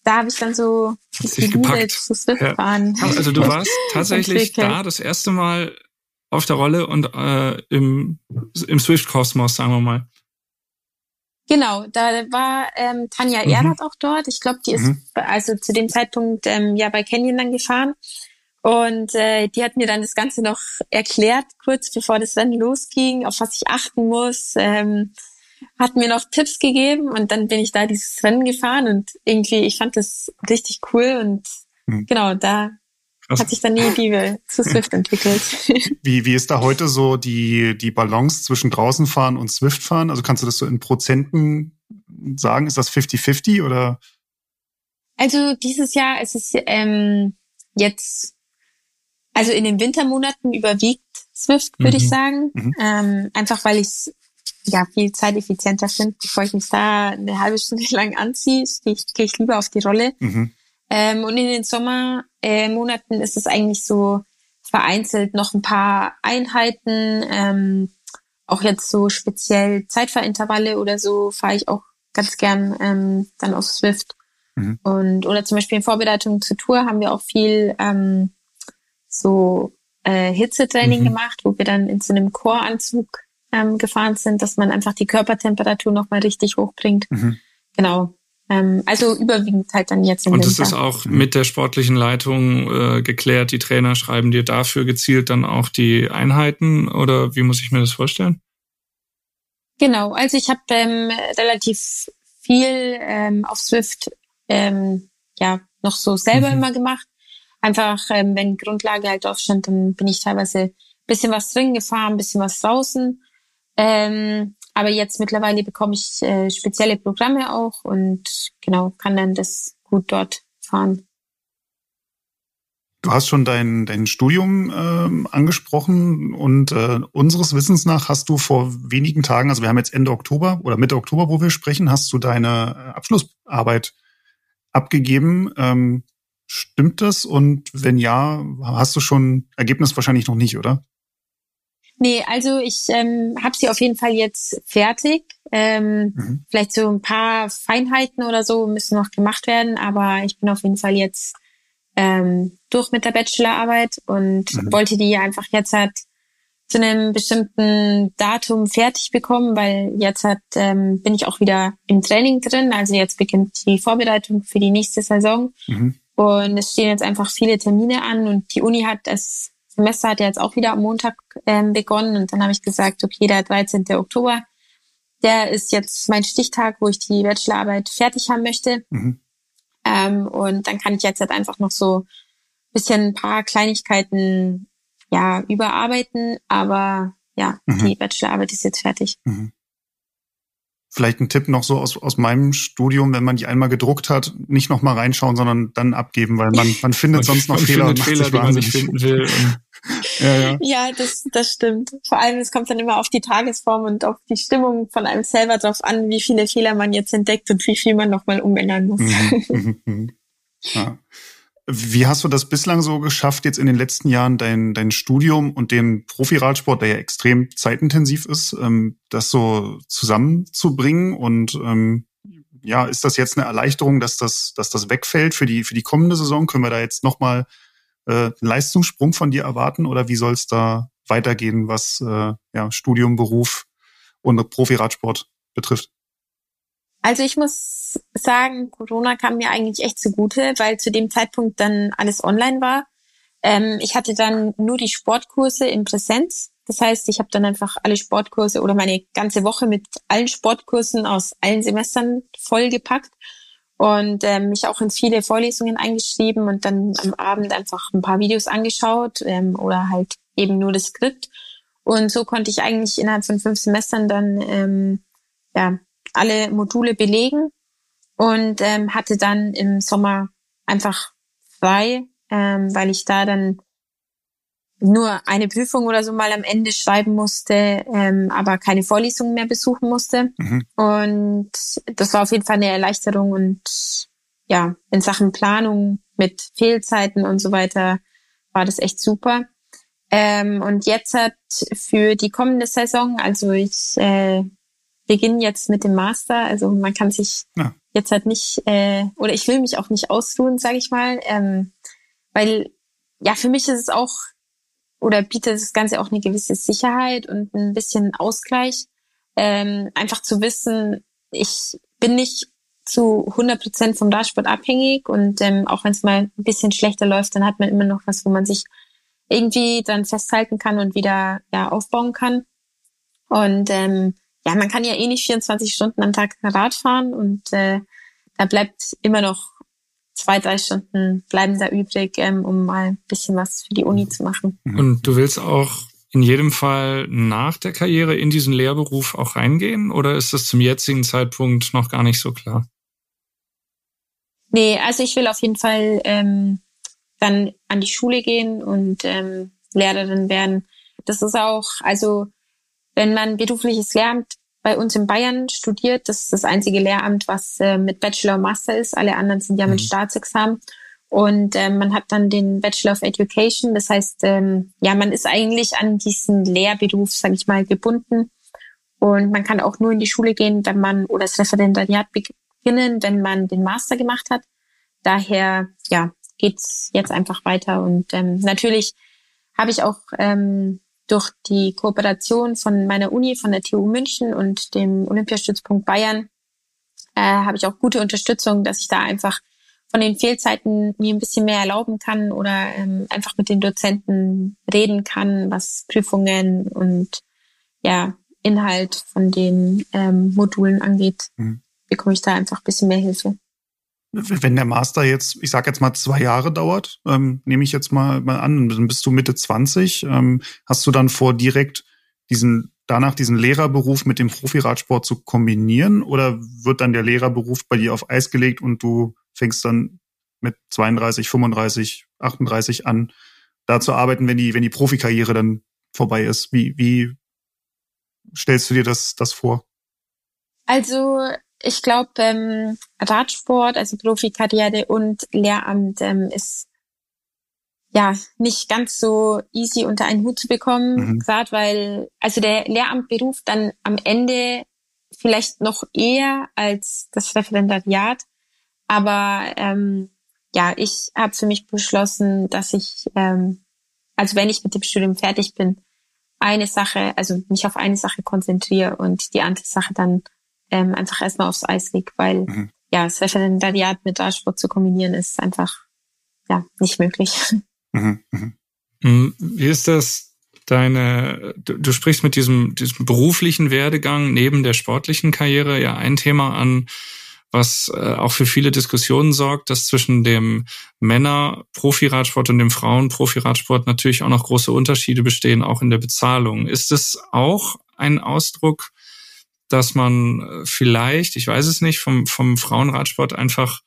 E: da habe ich dann so
D: die Liebe zu Swift fahren. Ja. Also du warst tatsächlich da das erste Mal auf der Rolle und äh, im, im Swift-Kosmos, sagen wir mal.
E: Genau, da war ähm, Tanja mhm. Erdert auch dort. Ich glaube, die ist mhm. also zu dem Zeitpunkt ähm, ja bei Canyon dann gefahren. Und äh, die hat mir dann das Ganze noch erklärt, kurz bevor das Rennen losging, auf was ich achten muss. Ähm, hat mir noch Tipps gegeben und dann bin ich da dieses Rennen gefahren und irgendwie, ich fand das richtig cool und mhm. genau, da. Hat sich dann die Liebe zu Swift entwickelt.
C: Wie, wie ist da heute so die, die Balance zwischen draußen fahren und Swift fahren? Also kannst du das so in Prozenten sagen? Ist das 50-50 oder?
E: Also dieses Jahr ist es ähm, jetzt, also in den Wintermonaten überwiegt Swift, würde mhm. ich sagen. Mhm. Ähm, einfach weil ich es ja viel zeiteffizienter finde, bevor ich mich da eine halbe Stunde lang anziehe, gehe ich, geh ich lieber auf die Rolle. Mhm. Ähm, und in den Sommermonaten äh, ist es eigentlich so vereinzelt noch ein paar Einheiten, ähm, auch jetzt so speziell Zeitverintervalle oder so fahre ich auch ganz gern ähm, dann auf Swift. Mhm. Und oder zum Beispiel in Vorbereitung zur Tour haben wir auch viel ähm, so äh, Hitzetraining mhm. gemacht, wo wir dann in so einem Choranzug ähm, gefahren sind, dass man einfach die Körpertemperatur nochmal richtig hochbringt. Mhm. Genau. Ähm, also überwiegend halt dann jetzt
D: im Und Winter. das ist auch mit der sportlichen Leitung äh, geklärt. Die Trainer schreiben dir dafür gezielt dann auch die Einheiten oder wie muss ich mir das vorstellen?
E: Genau, also ich habe ähm, relativ viel ähm, auf Swift ähm, ja noch so selber mhm. immer gemacht. Einfach, ähm, wenn Grundlage halt aufstand, dann bin ich teilweise bisschen was drin gefahren, bisschen was draußen. Ähm, aber jetzt mittlerweile bekomme ich äh, spezielle Programme auch und genau kann dann das gut dort fahren.
C: Du hast schon dein, dein Studium ähm, angesprochen und äh, unseres Wissens nach hast du vor wenigen Tagen, also wir haben jetzt Ende Oktober oder Mitte Oktober, wo wir sprechen, hast du deine äh, Abschlussarbeit abgegeben. Ähm, stimmt das? Und wenn ja, hast du schon Ergebnis wahrscheinlich noch nicht, oder?
E: Nee, also ich ähm, habe sie auf jeden Fall jetzt fertig. Ähm, mhm. Vielleicht so ein paar Feinheiten oder so müssen noch gemacht werden, aber ich bin auf jeden Fall jetzt ähm, durch mit der Bachelorarbeit und mhm. wollte die einfach jetzt halt zu einem bestimmten Datum fertig bekommen, weil jetzt hat, ähm, bin ich auch wieder im Training drin. Also jetzt beginnt die Vorbereitung für die nächste Saison. Mhm. Und es stehen jetzt einfach viele Termine an und die Uni hat es Semester hat ja jetzt auch wieder am Montag ähm, begonnen und dann habe ich gesagt, okay, der 13. Oktober, der ist jetzt mein Stichtag, wo ich die Bachelorarbeit fertig haben möchte. Mhm. Ähm, und dann kann ich jetzt halt einfach noch so bisschen ein paar Kleinigkeiten ja überarbeiten, aber ja, mhm. die Bachelorarbeit ist jetzt fertig. Mhm.
C: Vielleicht ein Tipp noch so aus, aus meinem Studium, wenn man die einmal gedruckt hat, nicht noch mal reinschauen, sondern dann abgeben, weil man, man findet man, sonst noch Fehler und
D: Fehler, die man nicht finden will.
E: ja, ja. ja, das, das stimmt. Vor allem, es kommt dann immer auf die Tagesform und auf die Stimmung von einem selber drauf an, wie viele Fehler man jetzt entdeckt und wie viel man nochmal umändern muss. Mhm, mhm, mhm.
C: ja. Wie hast du das bislang so geschafft, jetzt in den letzten Jahren dein, dein Studium und den Profiradsport, der ja extrem zeitintensiv ist, ähm, das so zusammenzubringen? Und ähm, ja, ist das jetzt eine Erleichterung, dass das, dass das wegfällt für die, für die kommende Saison? Können wir da jetzt nochmal äh, einen Leistungssprung von dir erwarten oder wie soll es da weitergehen, was äh, ja, Studium, Beruf und Profiradsport betrifft?
E: Also ich muss sagen, Corona kam mir eigentlich echt zugute, weil zu dem Zeitpunkt dann alles online war. Ähm, ich hatte dann nur die Sportkurse in Präsenz. Das heißt, ich habe dann einfach alle Sportkurse oder meine ganze Woche mit allen Sportkursen aus allen Semestern vollgepackt und ähm, mich auch in viele Vorlesungen eingeschrieben und dann am Abend einfach ein paar Videos angeschaut ähm, oder halt eben nur das Skript. Und so konnte ich eigentlich innerhalb von fünf Semestern dann ähm, ja alle Module belegen und ähm, hatte dann im Sommer einfach frei, ähm, weil ich da dann nur eine Prüfung oder so mal am Ende schreiben musste, ähm, aber keine Vorlesungen mehr besuchen musste. Mhm. Und das war auf jeden Fall eine Erleichterung und ja, in Sachen Planung mit Fehlzeiten und so weiter war das echt super. Ähm, und jetzt hat für die kommende Saison, also ich äh, beginne jetzt mit dem Master. Also man kann sich ja. jetzt halt nicht, äh, oder ich will mich auch nicht ausruhen, sage ich mal, ähm, weil ja für mich ist es auch oder bietet das Ganze auch eine gewisse Sicherheit und ein bisschen Ausgleich, ähm, einfach zu wissen, ich bin nicht zu 100 Prozent vom Dashboard abhängig und ähm, auch wenn es mal ein bisschen schlechter läuft, dann hat man immer noch was, wo man sich irgendwie dann festhalten kann und wieder ja aufbauen kann. Und ähm, ja, man kann ja eh nicht 24 Stunden am Tag Rad fahren und äh, da bleibt immer noch zwei, drei Stunden bleiben da übrig, ähm, um mal ein bisschen was für die Uni zu machen.
D: Mhm. Und du willst auch in jedem Fall nach der Karriere in diesen Lehrberuf auch reingehen oder ist das zum jetzigen Zeitpunkt noch gar nicht so klar?
E: Nee, also ich will auf jeden Fall ähm, dann an die Schule gehen und ähm, Lehrerin werden. Das ist auch, also wenn man berufliches Lehramt bei uns in Bayern studiert, das ist das einzige Lehramt, was äh, mit Bachelor und Master ist. Alle anderen sind ja mhm. mit Staatsexamen. Und äh, man hat dann den Bachelor of Education. Das heißt, ähm, ja, man ist eigentlich an diesen Lehrberuf, sage ich mal, gebunden. Und man kann auch nur in die Schule gehen, wenn man oder das Referendariat beginnen, wenn man den Master gemacht hat. Daher, ja, geht's jetzt einfach weiter. Und ähm, natürlich habe ich auch ähm, durch die Kooperation von meiner Uni, von der TU München und dem Olympiastützpunkt Bayern, äh, habe ich auch gute Unterstützung, dass ich da einfach von den Fehlzeiten mir ein bisschen mehr erlauben kann oder ähm, einfach mit den Dozenten reden kann, was Prüfungen und ja Inhalt von den ähm, Modulen angeht, mhm. bekomme ich da einfach ein bisschen mehr Hilfe.
C: Wenn der Master jetzt, ich sage jetzt mal zwei Jahre dauert, ähm, nehme ich jetzt mal, mal an, dann bist du Mitte 20, ähm, hast du dann vor, direkt diesen danach diesen Lehrerberuf mit dem Profiradsport zu kombinieren oder wird dann der Lehrerberuf bei dir auf Eis gelegt und du fängst dann mit 32, 35, 38 an, da zu arbeiten, wenn die, wenn die Profikarriere dann vorbei ist? Wie, wie stellst du dir das, das vor?
E: Also ich glaube, ähm, Radsport, also Profikarriere und Lehramt ähm, ist ja nicht ganz so easy unter einen Hut zu bekommen, mhm. gerade weil also der Lehramtberuf dann am Ende vielleicht noch eher als das Referendariat, aber ähm, ja, ich habe für mich beschlossen, dass ich ähm, also wenn ich mit dem Studium fertig bin, eine Sache, also mich auf eine Sache konzentriere und die andere Sache dann ähm, einfach erstmal aufs Eis liegt, weil mhm. ja, das Referendariat mit Radsport zu kombinieren ist einfach ja nicht möglich.
D: Mhm. Mhm. mhm. Wie ist das deine, du, du, sprichst mit diesem, diesem beruflichen Werdegang neben der sportlichen Karriere ja ein Thema an, was äh, auch für viele Diskussionen sorgt, dass zwischen dem Männer-Profi-Radsport und dem Frauen-Profi-Radsport natürlich auch noch große Unterschiede bestehen, auch in der Bezahlung. Ist es auch ein Ausdruck dass man vielleicht, ich weiß es nicht, vom, vom Frauenradsport einfach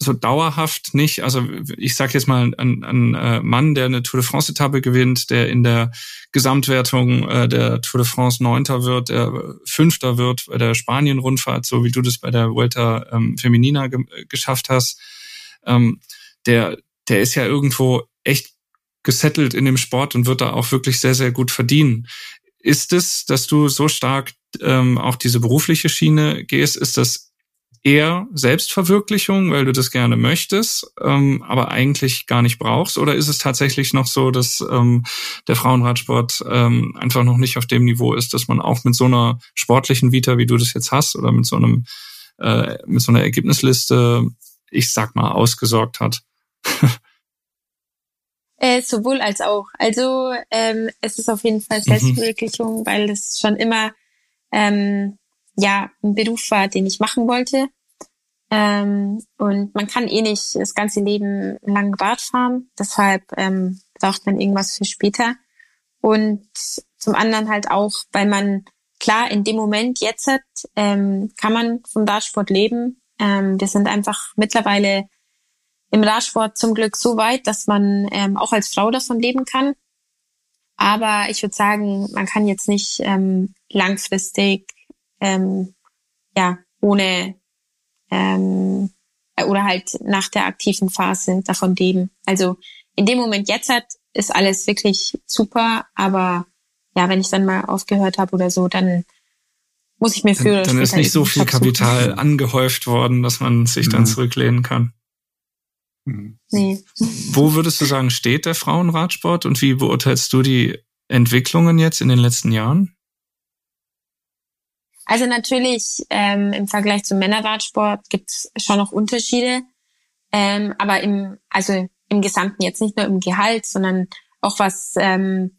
D: so dauerhaft nicht, also ich sage jetzt mal ein, ein äh, Mann, der eine Tour de France-Etappe gewinnt, der in der Gesamtwertung äh, der Tour de France Neunter wird, der Fünfter wird bei der Spanien-Rundfahrt, so wie du das bei der Vuelta ähm, Feminina ge geschafft hast, ähm, der, der ist ja irgendwo echt gesettelt in dem Sport und wird da auch wirklich sehr, sehr gut verdienen. Ist es, dass du so stark ähm, auch diese berufliche Schiene gehst, ist das eher Selbstverwirklichung, weil du das gerne möchtest, ähm, aber eigentlich gar nicht brauchst? Oder ist es tatsächlich noch so, dass ähm, der Frauenradsport ähm, einfach noch nicht auf dem Niveau ist, dass man auch mit so einer sportlichen Vita, wie du das jetzt hast, oder mit so einem äh, mit so einer Ergebnisliste, ich sag mal, ausgesorgt hat?
E: Äh, sowohl als auch. Also ähm, es ist auf jeden Fall mhm. Selbstverwirklichung, mhm. weil es schon immer ähm, ja ein Beruf war, den ich machen wollte. Ähm, und man kann eh nicht das ganze Leben lang Rad fahren. Deshalb ähm, braucht man irgendwas für später. Und zum anderen halt auch, weil man klar in dem Moment jetzt hat, ähm, kann man vom Radsport leben. Ähm, wir sind einfach mittlerweile im Radsport zum Glück so weit, dass man ähm, auch als Frau davon leben kann. Aber ich würde sagen, man kann jetzt nicht ähm, langfristig ähm, ja, ohne ähm, oder halt nach der aktiven Phase davon leben. Also in dem Moment jetzt hat, ist alles wirklich super, aber ja, wenn ich dann mal aufgehört habe oder so, dann muss ich mir für.
D: Dann, dann ist nicht so viel Kapital angehäuft worden, dass man sich dann mhm. zurücklehnen kann.
E: Nee.
D: Wo würdest du sagen, steht der Frauenradsport und wie beurteilst du die Entwicklungen jetzt in den letzten Jahren?
E: Also natürlich ähm, im Vergleich zum Männerradsport gibt es schon noch Unterschiede, ähm, aber im also im Gesamten jetzt nicht nur im Gehalt, sondern auch was ähm,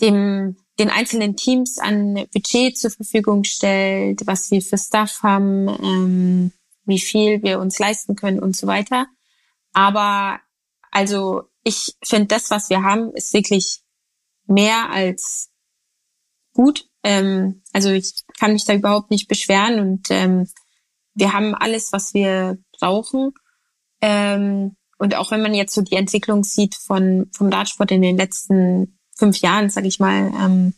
E: dem den einzelnen Teams an Budget zur Verfügung stellt, was wir für Staff haben, ähm, wie viel wir uns leisten können und so weiter. Aber also ich finde, das, was wir haben, ist wirklich mehr als gut. Ähm, also ich kann mich da überhaupt nicht beschweren und ähm, wir haben alles, was wir brauchen. Ähm, und auch wenn man jetzt so die Entwicklung sieht von vom Dartsport in den letzten fünf Jahren, sage ich mal, ähm,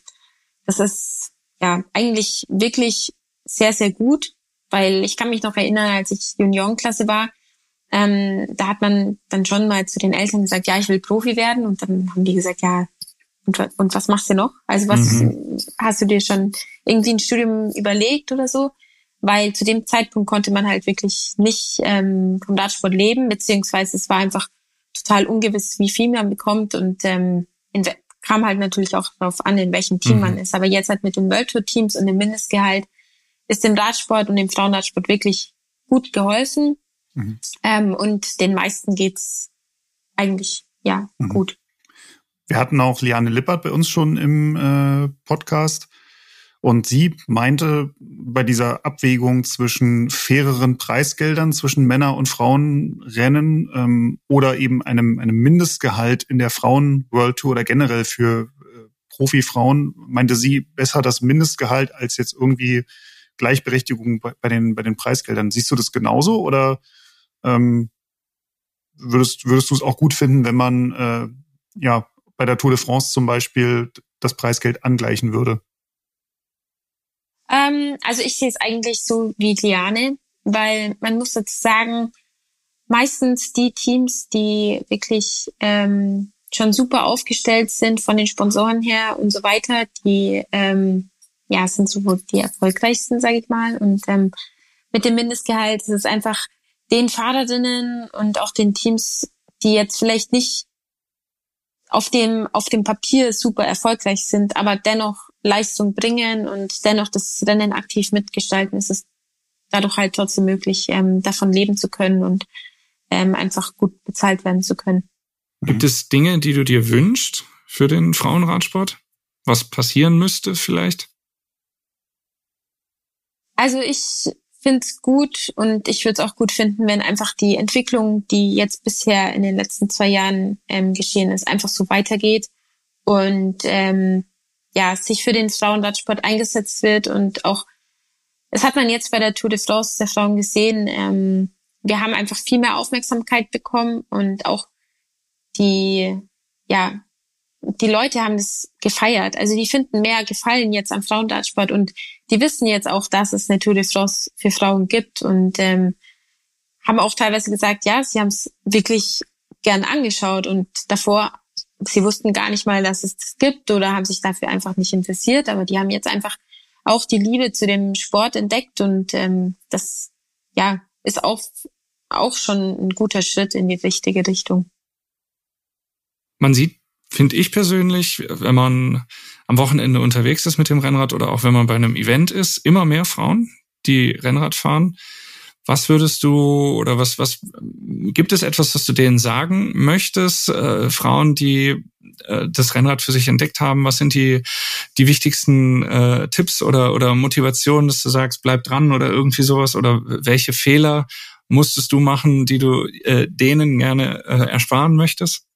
E: das ist ja eigentlich wirklich sehr sehr gut, weil ich kann mich noch erinnern, als ich Juniorenklasse war, ähm, da hat man dann schon mal zu den Eltern gesagt, ja, ich will Profi werden, und dann haben die gesagt, ja, und, und was machst du noch? Also was mhm. hast du dir schon irgendwie ein Studium überlegt oder so? Weil zu dem Zeitpunkt konnte man halt wirklich nicht ähm, vom Dartsport leben, beziehungsweise es war einfach total ungewiss, wie viel man bekommt und ähm, in, kam halt natürlich auch darauf an, in welchem Team mhm. man ist. Aber jetzt halt mit den World Tour Teams und dem Mindestgehalt ist dem Radsport und dem Frauenradsport wirklich gut geholfen. Mhm. Ähm, und den meisten geht's eigentlich ja mhm. gut.
C: Wir hatten auch Liane Lippert bei uns schon im äh, Podcast. Und sie meinte bei dieser Abwägung zwischen faireren Preisgeldern zwischen Männer- und Frauenrennen ähm, oder eben einem, einem Mindestgehalt in der Frauen-World Tour oder generell für äh, Profi-Frauen, meinte sie besser das Mindestgehalt als jetzt irgendwie Gleichberechtigung bei, bei, den, bei den Preisgeldern. Siehst du das genauso oder ähm, würdest, würdest du es auch gut finden, wenn man äh, ja bei der Tour de France zum Beispiel das Preisgeld angleichen würde?
E: Ähm, also ich sehe es eigentlich so wie Liane, weil man muss dazu sagen, meistens die Teams, die wirklich ähm, schon super aufgestellt sind von den Sponsoren her und so weiter, die ähm, ja sind so die erfolgreichsten, sage ich mal. Und ähm, mit dem Mindestgehalt ist es einfach den Fahrerinnen und auch den Teams, die jetzt vielleicht nicht auf dem, auf dem Papier super erfolgreich sind, aber dennoch Leistung bringen und dennoch das Rennen aktiv mitgestalten, ist es dadurch halt trotzdem möglich, ähm, davon leben zu können und ähm, einfach gut bezahlt werden zu können.
D: Gibt es Dinge, die du dir wünschst für den Frauenradsport? Was passieren müsste vielleicht?
E: Also ich finde es gut und ich würde es auch gut finden, wenn einfach die Entwicklung, die jetzt bisher in den letzten zwei Jahren ähm, geschehen ist, einfach so weitergeht und ähm, ja, sich für den Frauenradsport eingesetzt wird und auch, das hat man jetzt bei der Tour de France der Frauen gesehen, ähm, wir haben einfach viel mehr Aufmerksamkeit bekommen und auch die, ja, die Leute haben das gefeiert. Also die finden mehr Gefallen jetzt am Frauenradsport und die wissen jetzt auch, dass es eine Tour de France für Frauen gibt und ähm, haben auch teilweise gesagt, ja, sie haben es wirklich gern angeschaut und davor, sie wussten gar nicht mal, dass es das gibt oder haben sich dafür einfach nicht interessiert, aber die haben jetzt einfach auch die Liebe zu dem Sport entdeckt und ähm, das ja ist auch auch schon ein guter Schritt in die richtige Richtung.
D: Man sieht finde ich persönlich, wenn man am Wochenende unterwegs ist mit dem Rennrad oder auch wenn man bei einem Event ist, immer mehr Frauen, die Rennrad fahren. Was würdest du oder was, was gibt es etwas, was du denen sagen möchtest? Äh, Frauen, die äh, das Rennrad für sich entdeckt haben, was sind die, die wichtigsten äh, Tipps oder, oder Motivationen, dass du sagst, bleib dran oder irgendwie sowas? Oder welche Fehler musstest du machen, die du äh, denen gerne äh, ersparen möchtest?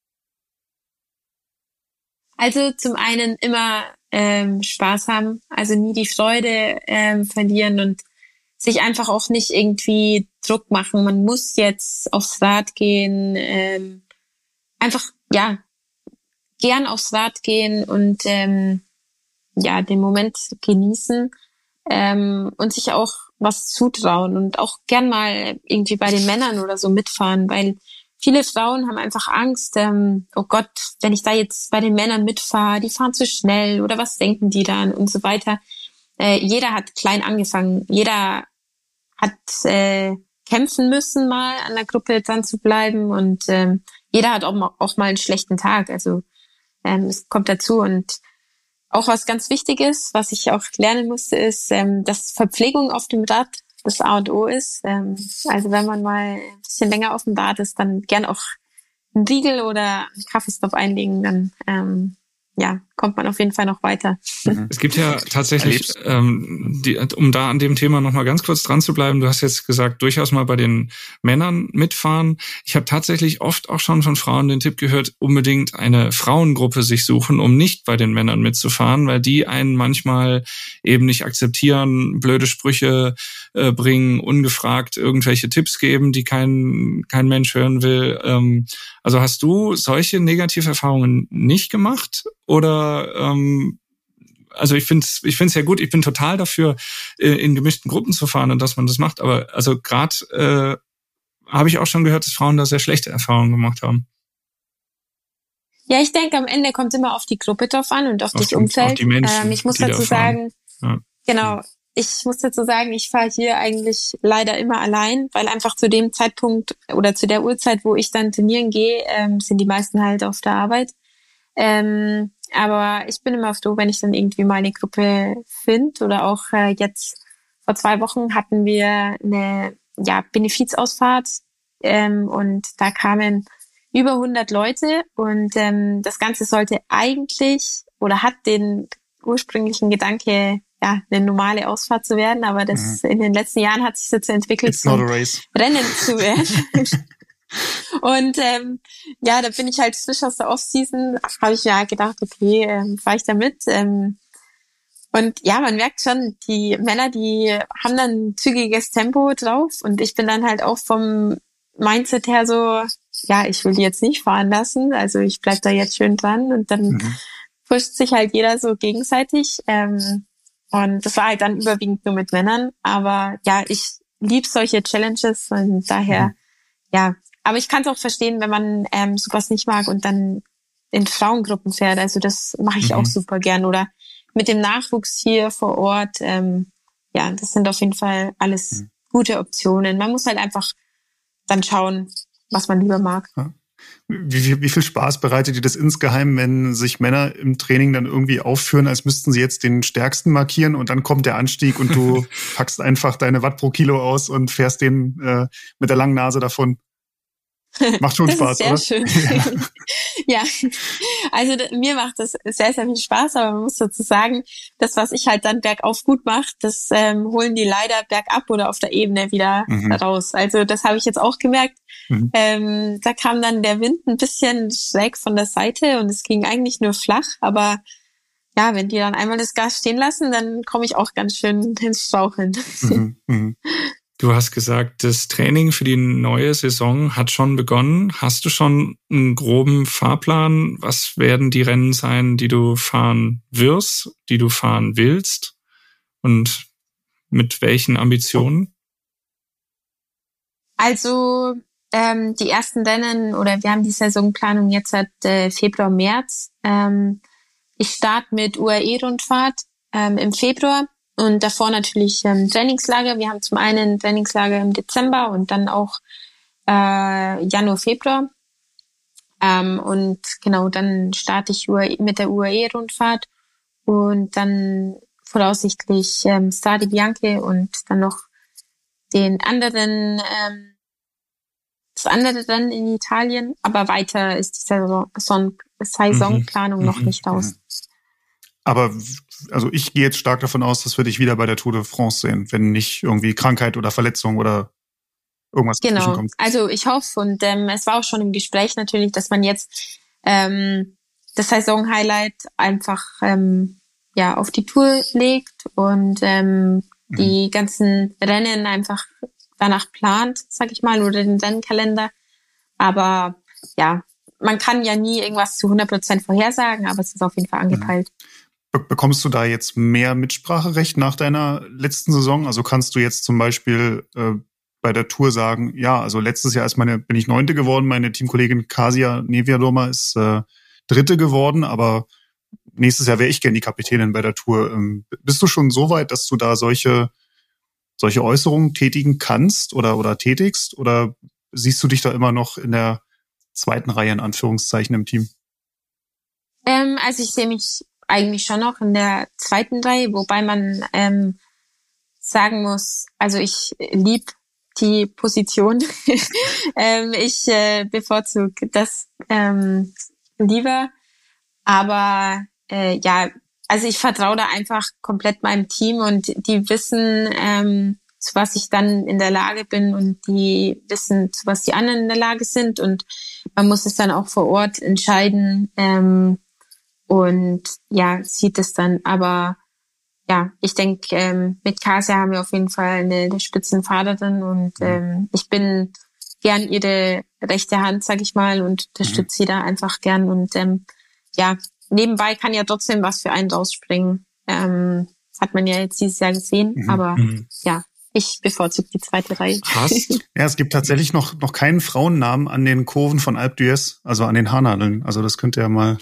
E: Also zum einen immer ähm, Spaß haben, also nie die Freude ähm, verlieren und sich einfach auch nicht irgendwie Druck machen. Man muss jetzt aufs Rad gehen, ähm, einfach ja gern aufs Rad gehen und ähm, ja den Moment genießen ähm, und sich auch was zutrauen und auch gern mal irgendwie bei den Männern oder so mitfahren, weil viele Frauen haben einfach Angst, ähm, oh Gott, wenn ich da jetzt bei den Männern mitfahre, die fahren zu schnell oder was denken die dann und so weiter. Äh, jeder hat klein angefangen, jeder hat äh, kämpfen müssen, mal an der Gruppe dran zu bleiben und ähm, jeder hat auch mal, auch mal einen schlechten Tag. Also ähm, es kommt dazu und auch was ganz wichtig ist, was ich auch lernen musste, ist, ähm, dass Verpflegung auf dem Rad das A und O ist. Ähm, also wenn man mal ein bisschen länger auf dem Bad ist, dann gern auch einen Riegel oder einen Kaffeestopp einlegen, dann ähm, ja, kommt man auf jeden Fall noch weiter.
D: Mhm. Es gibt ja tatsächlich, ähm, die, um da an dem Thema nochmal ganz kurz dran zu bleiben, du hast jetzt gesagt, durchaus mal bei den Männern mitfahren. Ich habe tatsächlich oft auch schon von Frauen den Tipp gehört, unbedingt eine Frauengruppe sich suchen, um nicht bei den Männern mitzufahren, weil die einen manchmal eben nicht akzeptieren, blöde Sprüche äh, bringen, ungefragt irgendwelche Tipps geben, die kein, kein Mensch hören will. Ähm, also hast du solche Negativerfahrungen nicht gemacht? Oder ähm, also ich finde es ich find's ja gut, ich bin total dafür, äh, in gemischten Gruppen zu fahren und dass man das macht. Aber also gerade äh, habe ich auch schon gehört, dass Frauen da sehr schlechte Erfahrungen gemacht haben.
E: Ja, ich denke, am Ende kommt immer auf die Gruppe drauf an und auf, auf das Umfeld. Auf
D: die Menschen,
E: ähm, ich muss dazu sagen, ja. genau, ich muss dazu sagen, ich fahre hier eigentlich leider immer allein, weil einfach zu dem Zeitpunkt oder zu der Uhrzeit, wo ich dann trainieren gehe, ähm, sind die meisten halt auf der Arbeit. Ähm, aber ich bin immer froh, wenn ich dann irgendwie mal eine Gruppe finde oder auch äh, jetzt vor zwei Wochen hatten wir eine ja, Benefizausfahrt ähm, und da kamen über 100 Leute und ähm, das Ganze sollte eigentlich oder hat den ursprünglichen Gedanke ja, eine normale Ausfahrt zu werden, aber das mhm. in den letzten Jahren hat sich dazu entwickelt,
C: It's.
E: Rennen zu werden. und ähm, ja, da bin ich halt frisch aus der Off-Season, habe ich mir halt gedacht, okay, ähm, fahre ich da mit. Ähm, und ja, man merkt schon, die Männer, die haben dann zügiges Tempo drauf und ich bin dann halt auch vom Mindset her so, ja, ich will die jetzt nicht fahren lassen, also ich bleib da jetzt schön dran und dann mhm. pusht sich halt jeder so gegenseitig. Ähm, und das war halt dann überwiegend nur mit Männern. Aber ja, ich lieb solche Challenges und daher, mhm. ja. Aber ich kann es auch verstehen, wenn man ähm, sowas nicht mag und dann in Frauengruppen fährt. Also das mache ich mhm. auch super gern. Oder mit dem Nachwuchs hier vor Ort. Ähm, ja, das sind auf jeden Fall alles mhm. gute Optionen. Man muss halt einfach dann schauen, was man lieber mag. Ja.
C: Wie, wie, wie viel Spaß bereitet dir das insgeheim, wenn sich Männer im Training dann irgendwie aufführen, als müssten sie jetzt den Stärksten markieren und dann kommt der Anstieg und du packst einfach deine Watt pro Kilo aus und fährst den äh, mit der langen Nase davon? Macht schon Spaß,
E: sehr
C: oder?
E: Schön. ja, also mir macht das sehr, sehr viel Spaß, aber man muss dazu sagen, das, was ich halt dann bergauf gut mache, das ähm, holen die leider bergab oder auf der Ebene wieder mhm. raus. Also das habe ich jetzt auch gemerkt. Mhm. Ähm, da kam dann der Wind ein bisschen schräg von der Seite und es ging eigentlich nur flach, aber ja, wenn die dann einmal das Gas stehen lassen, dann komme ich auch ganz schön ins Straucheln. Mhm,
D: mh. Du hast gesagt, das Training für die neue Saison hat schon begonnen. Hast du schon einen groben Fahrplan? Was werden die Rennen sein, die du fahren wirst, die du fahren willst? Und mit welchen Ambitionen?
E: Also ähm, die ersten Rennen oder wir haben die Saisonplanung jetzt seit äh, Februar, März. Ähm, ich starte mit UAE-Rundfahrt ähm, im Februar und davor natürlich ähm, Trainingslager. Wir haben zum einen Trainingslager im Dezember und dann auch äh, Januar, Februar. Ähm, und genau, dann starte ich UAE, mit der UAE-Rundfahrt und dann voraussichtlich ähm, Strade Bianche und dann noch den anderen ähm, das andere dann in Italien, aber weiter ist die Saison, Saisonplanung mhm. noch nicht. Mhm.
C: Aber also ich gehe jetzt stark davon aus, dass wir dich wieder bei der Tour de France sehen, wenn nicht irgendwie Krankheit oder Verletzung oder irgendwas
E: genau. kommt. Also ich hoffe und ähm, es war auch schon im Gespräch natürlich, dass man jetzt ähm, das Saison-Highlight einfach ähm, ja auf die Tour legt und ähm, mhm. die ganzen Rennen einfach danach plant, sag ich mal, oder den Rennkalender. Aber ja, man kann ja nie irgendwas zu 100 Prozent vorhersagen, aber es ist auf jeden Fall angepeilt.
C: Be bekommst du da jetzt mehr Mitspracherecht nach deiner letzten Saison? Also kannst du jetzt zum Beispiel äh, bei der Tour sagen, ja, also letztes Jahr ist meine, bin ich Neunte geworden, meine Teamkollegin Kasia Neviadoma ist äh, Dritte geworden, aber nächstes Jahr wäre ich gern die Kapitänin bei der Tour. Ähm, bist du schon so weit, dass du da solche solche Äußerungen tätigen kannst oder, oder tätigst? Oder siehst du dich da immer noch in der zweiten Reihe in Anführungszeichen im Team?
E: Ähm, also ich sehe mich eigentlich schon noch in der zweiten Reihe, wobei man ähm, sagen muss, also ich lieb die Position. ähm, ich äh, bevorzuge das ähm, lieber. Aber äh, ja, also ich vertraue da einfach komplett meinem Team und die wissen, ähm, zu was ich dann in der Lage bin und die wissen, zu was die anderen in der Lage sind und man muss es dann auch vor Ort entscheiden ähm, und ja, sieht es dann. Aber ja, ich denke, ähm, mit Kasia haben wir auf jeden Fall eine, eine Spitzenfahrerin und mhm. ähm, ich bin gern ihre rechte Hand, sag ich mal, und unterstütze mhm. sie da einfach gern und ähm, ja, nebenbei kann ja trotzdem was für einen rausspringen. Ähm, hat man ja jetzt dieses Jahr gesehen, mhm. aber mhm. ja, ich bevorzuge die zweite Reihe.
C: Hast? ja, es gibt tatsächlich noch, noch keinen Frauennamen an den Kurven von Alp d'Huez, also an den Haarnadeln. Also das könnte ja mal.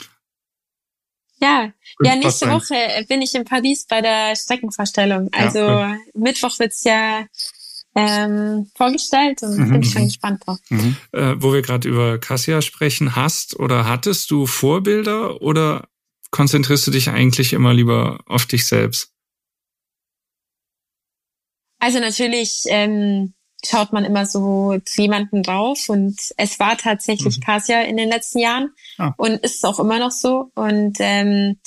E: Ja, ja, nächste Woche bin ich in Paris bei der Streckenverstellung. Also ja, cool. Mittwoch wird's ja ähm, vorgestellt und mhm. bin schon mhm. gespannt drauf.
D: Mhm. Äh, wo wir gerade über Cassia sprechen, hast oder hattest du Vorbilder oder konzentrierst du dich eigentlich immer lieber auf dich selbst?
E: Also natürlich ähm, schaut man immer so zu jemanden drauf und es war tatsächlich mhm. Cassia in den letzten Jahren ah. und ist auch immer noch so. Und ähm,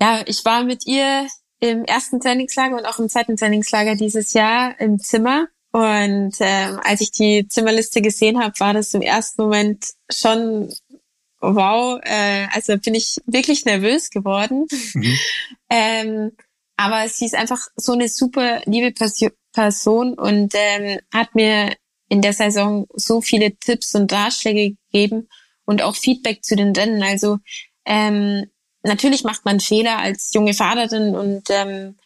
E: ja, ich war mit ihr im ersten Trainingslager und auch im zweiten Trainingslager dieses Jahr im Zimmer. Und ähm, als ich die Zimmerliste gesehen habe, war das im ersten Moment schon wow. Äh, also bin ich wirklich nervös geworden. Mhm. ähm, aber sie ist einfach so eine super liebe Person und ähm, hat mir in der Saison so viele Tipps und Ratschläge gegeben und auch Feedback zu den Rennen. Also ähm, natürlich macht man Fehler als junge Fahrerin und ähm,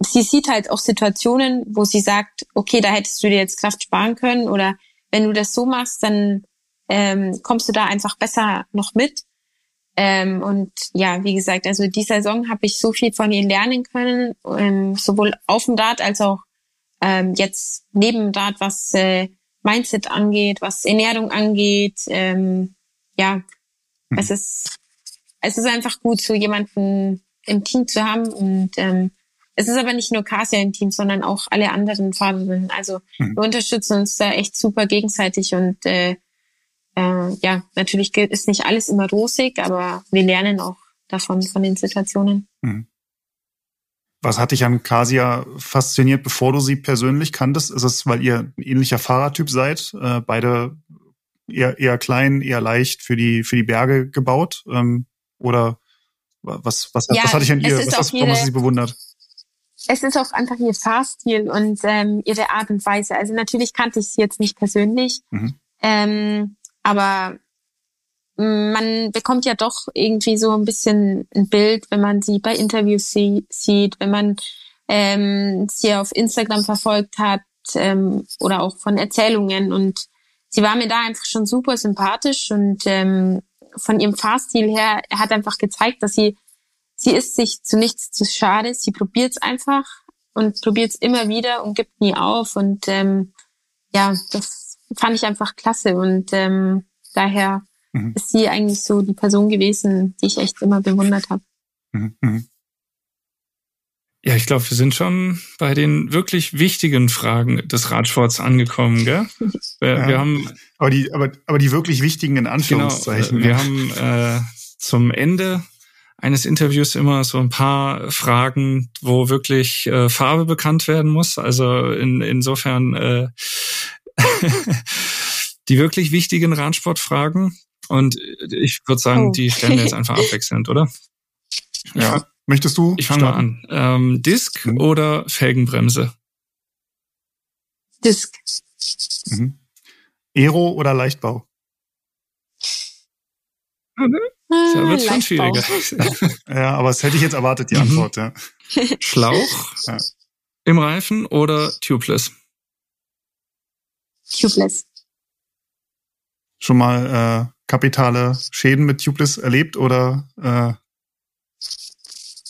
E: sie sieht halt auch Situationen, wo sie sagt, okay, da hättest du dir jetzt Kraft sparen können oder wenn du das so machst, dann ähm, kommst du da einfach besser noch mit. Ähm, und ja, wie gesagt, also die Saison habe ich so viel von ihr lernen können, ähm, sowohl auf dem Rad als auch ähm, jetzt neben Rad, was äh, Mindset angeht, was Ernährung angeht. Ähm, ja, mhm. es ist es ist einfach gut, so jemanden im Team zu haben. Und ähm, es ist aber nicht nur Kasia im Team, sondern auch alle anderen Fahrerinnen. Also mhm. wir unterstützen uns da echt super gegenseitig und äh, äh, ja, natürlich ist nicht alles immer rosig, aber wir lernen auch davon, von den Situationen. Mhm.
C: Was hat dich an Kasia fasziniert, bevor du sie persönlich kanntest? Ist es, weil ihr ein ähnlicher Fahrertyp seid? Äh, beide eher, eher klein, eher leicht für die, für die Berge gebaut? Ähm, oder Was, was,
E: Ja,
C: was hatte ich an ihr, was hast, warum hast du sie bewundert?
E: es ist auch einfach ihr Fahrstil und ähm, ihre Art und Weise. Also natürlich kannte ich sie jetzt nicht persönlich,
C: Mhm.
E: ähm, aber man bekommt ja doch irgendwie so ein bisschen ein Bild, wenn man sie bei Interviews sie sieht, wenn man ähm, sie auf Instagram verfolgt hat ähm, oder auch von Erzählungen. Und sie war mir da einfach schon super sympathisch und ähm, von ihrem Fahrstil her, er hat einfach gezeigt, dass sie sie ist sich zu nichts zu schade, sie probiert es einfach und probiert es immer wieder und gibt nie auf. Und ähm, ja, das fand ich einfach klasse. Und ähm, daher
C: Mhm.
E: ist sie eigentlich so die Person gewesen, die ich echt immer bewundert habe.
C: Mhm. Mhm.
D: Ja, ich glaube, wir sind schon bei den wirklich wichtigen Fragen des Radsports angekommen, gell? Wir,
C: Ja.
D: wir haben
C: Aber die, aber, aber die wirklich wichtigen in
D: genau,
C: Anführungszeichen.
D: wir
C: ja.
D: haben äh, zum Ende eines Interviews immer so ein paar Fragen, wo wirklich äh, Farbe bekannt werden muss. Also in, insofern äh, die wirklich wichtigen Radsportfragen. Und ich würde sagen,
E: Oh.
D: die stellen wir jetzt einfach abwechselnd, oder?
C: ja. Möchtest du?
D: Ich fange mal an. Ähm, Disk
C: Mhm.
D: oder Felgenbremse?
E: Disc.
C: Mhm. Aero oder Leichtbau?
E: Ah,
D: Da wird schon schwieriger.
C: Ja, aber das hätte ich jetzt erwartet, die
D: Mhm.
C: Antwort, ja.
D: Schlauch
C: Ja.
D: im Reifen oder tubeless?
E: Tubeless.
C: Schon mal äh, kapitale Schäden mit Tubeless erlebt oder äh,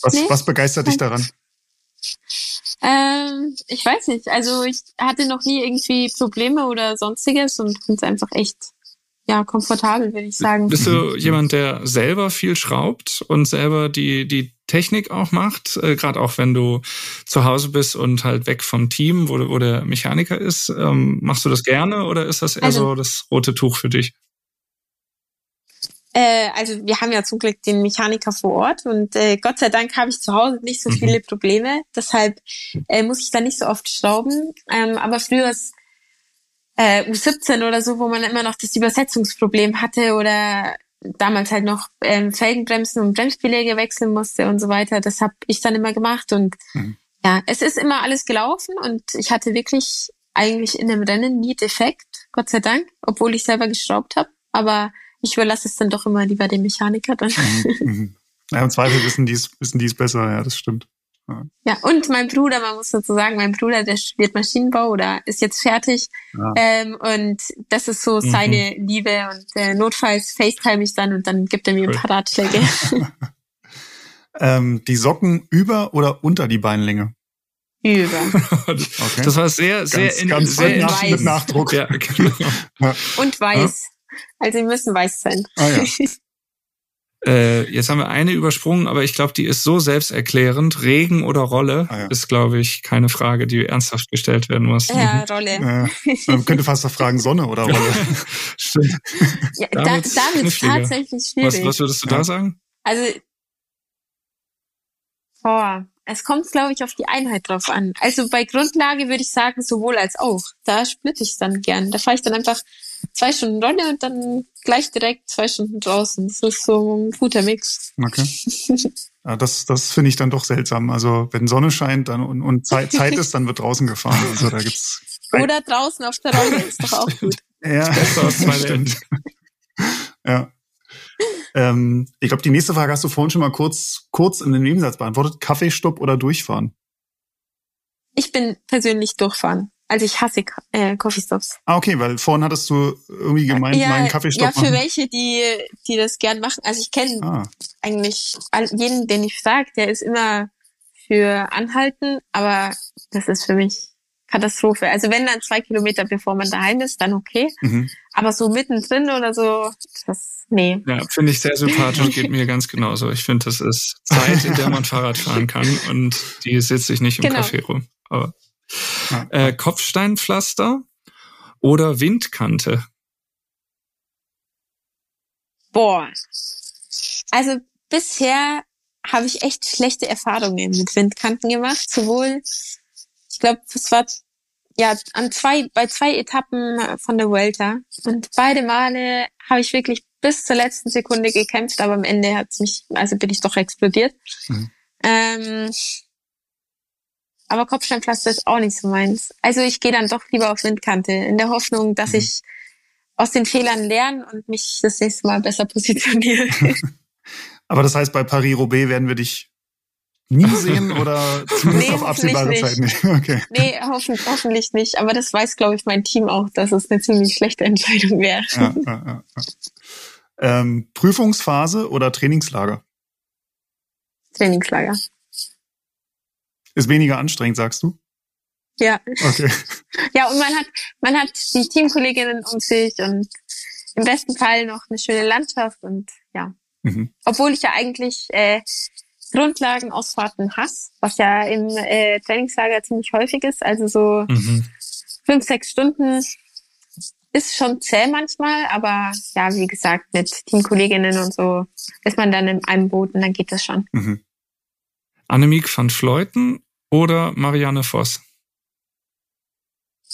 C: was,
E: Nee.
C: was begeistert dich daran?
E: Ähm, ich weiß nicht. Also ich hatte noch nie irgendwie Probleme oder sonstiges und finde es einfach echt ja komfortabel, würde ich sagen.
D: Bist du jemand, der selber viel schraubt und selber die, die Technik auch macht? Äh, Gerade auch wenn du zu Hause bist und halt weg vom Team, wo, wo der Mechaniker ist. Ähm, machst du das gerne oder ist das eher
E: Also-
D: so das rote Tuch für dich?
E: Äh, also wir haben ja zum Glück den Mechaniker vor Ort und äh, Gott sei Dank habe ich zu Hause nicht so
D: Mhm.
E: viele Probleme. Deshalb äh, muss ich da nicht so oft schrauben. Ähm, aber früher ist äh, U17 oder so, wo man immer noch das Übersetzungsproblem hatte oder damals halt noch ähm, Felgenbremsen und Bremsbeläge wechseln musste und so weiter. Das habe ich dann immer gemacht und
C: Mhm.
E: ja, es ist immer alles gelaufen und ich hatte wirklich eigentlich in dem Rennen nie Defekt, Gott sei Dank, obwohl ich selber geschraubt habe. Aber ich überlasse es dann doch immer lieber dem Mechaniker dann.
C: Mhm, mhm. Ja, im Zweifel wissen die es wissen die es besser, ja, das stimmt.
E: Ja, und mein Bruder, man muss dazu sagen, mein Bruder, der studiert Maschinenbau oder ist jetzt fertig.
C: Ja.
E: Ähm, und das ist so
D: Mhm.
E: seine Liebe. Und äh, notfalls FaceTime ich dann und dann gibt er mir
D: Cool.
E: ein paar Ratschläge.
C: Ähm, die Socken über oder unter die Beinlänge?
E: Über.
C: Okay.
D: Das war sehr, sehr,
C: ganz,
D: in,
C: ganz
D: sehr
C: mit, nach,
E: weiß.
C: mit Nachdruck.
D: Ja, genau.
E: Und weiß. Also die müssen weiß sein.
C: Ah, ja.
D: Äh, jetzt haben wir eine übersprungen, aber ich glaube, die ist so selbsterklärend. Regen oder Rolle
C: Ah, ja.
D: ist, glaube ich, keine Frage, die ernsthaft gestellt werden muss.
E: Ja, Rolle.
C: Äh, man könnte fast noch fragen, Sonne oder Rolle.
D: Stimmt.
E: Ja,
D: Da
E: da,
D: wird's
E: da wird es
D: kniffliger.
E: tatsächlich
D: Was,
E: schwierig.
D: was würdest du
C: Ja.
D: da sagen?
E: Also, boah, es kommt, glaube ich, auf die Einheit drauf an. Also bei Grundlage würde ich sagen, sowohl als auch. Da splitte ich dann gern. Da fahre ich dann einfach zwei Stunden Rolle und dann gleich direkt zwei Stunden draußen. Das ist so ein guter Mix.
C: Okay. Ja, das das finde ich dann doch seltsam. Also wenn Sonne scheint dann und, und Zeit, Zeit ist, dann wird draußen gefahren. Also da gibt's
E: Oder draußen auf der Rolle ist doch auch gut.
C: ja,
D: zwei
C: stimmt. Ja. Ähm, ich glaube, die nächste Frage hast du vorhin schon mal kurz, kurz in den Nebensatz beantwortet. Kaffeestopp oder durchfahren?
E: Ich bin persönlich durchfahren. Also ich hasse äh, Coffeestops.
C: Ah, okay, weil vorhin hattest du irgendwie gemeint, meinen Kaffeestopp
E: ja, für
C: machen.
E: welche, die, die das gern machen. Also ich kenne
C: Ah,
E: eigentlich jeden, den ich sage, der ist immer für Anhalten, aber das ist für mich Katastrophe. Also wenn dann zwei Kilometer bevor man daheim ist, dann okay.
C: mhm.
E: Aber so mittendrin oder so, das, nee.
D: Ja, finde ich sehr sympathisch, geht mir ganz genauso. Ich finde, das ist Zeit, in der man Fahrrad fahren kann und die sitze ich nicht im
E: Genau.
D: Café rum. Aber
C: Ja.
D: Äh, Kopfsteinpflaster oder Windkante?
E: Boah. Also bisher habe ich echt schlechte Erfahrungen mit Windkanten gemacht. Sowohl, ich glaube, es war ja, an zwei, bei zwei Etappen von der Vuelta. Und beide Male habe ich wirklich bis zur letzten Sekunde gekämpft, aber am Ende hat's mich, also bin ich doch explodiert. Mhm. Ähm, aber Kopfsteinpflaster ist auch nicht so meins. Also ich gehe dann doch lieber auf Windkante, in der Hoffnung, dass mhm. ich aus den Fehlern lerne und mich das nächste Mal besser positioniere.
C: aber das heißt, bei Paris-Roubaix werden wir dich nie sehen oder zumindest nee, auf absehbare nicht. Zeit nicht? Okay.
E: Nee, hoffen, hoffentlich nicht. Aber das weiß, glaube ich, mein Team auch, dass es eine ziemlich schlechte Entscheidung wäre. Ja, ja, ja,
C: ähm, Prüfungsphase oder Trainingslager?
E: Trainingslager.
C: Ist weniger anstrengend, sagst du?
E: Ja.
C: Okay.
E: Ja, und man hat, man hat die Teamkolleginnen um sich und im besten Fall noch eine schöne Landschaft und ja. Mhm. Obwohl ich ja eigentlich äh, Grundlagenausfahrten hasse, was ja im äh, Trainingslager ziemlich häufig ist. Also so mhm. fünf, sechs Stunden ist schon zäh manchmal, aber ja, wie gesagt, mit Teamkolleginnen und so ist man dann in einem Boot und dann geht das schon. Mhm.
D: Annemiek van Fleuten oder Marianne Voss?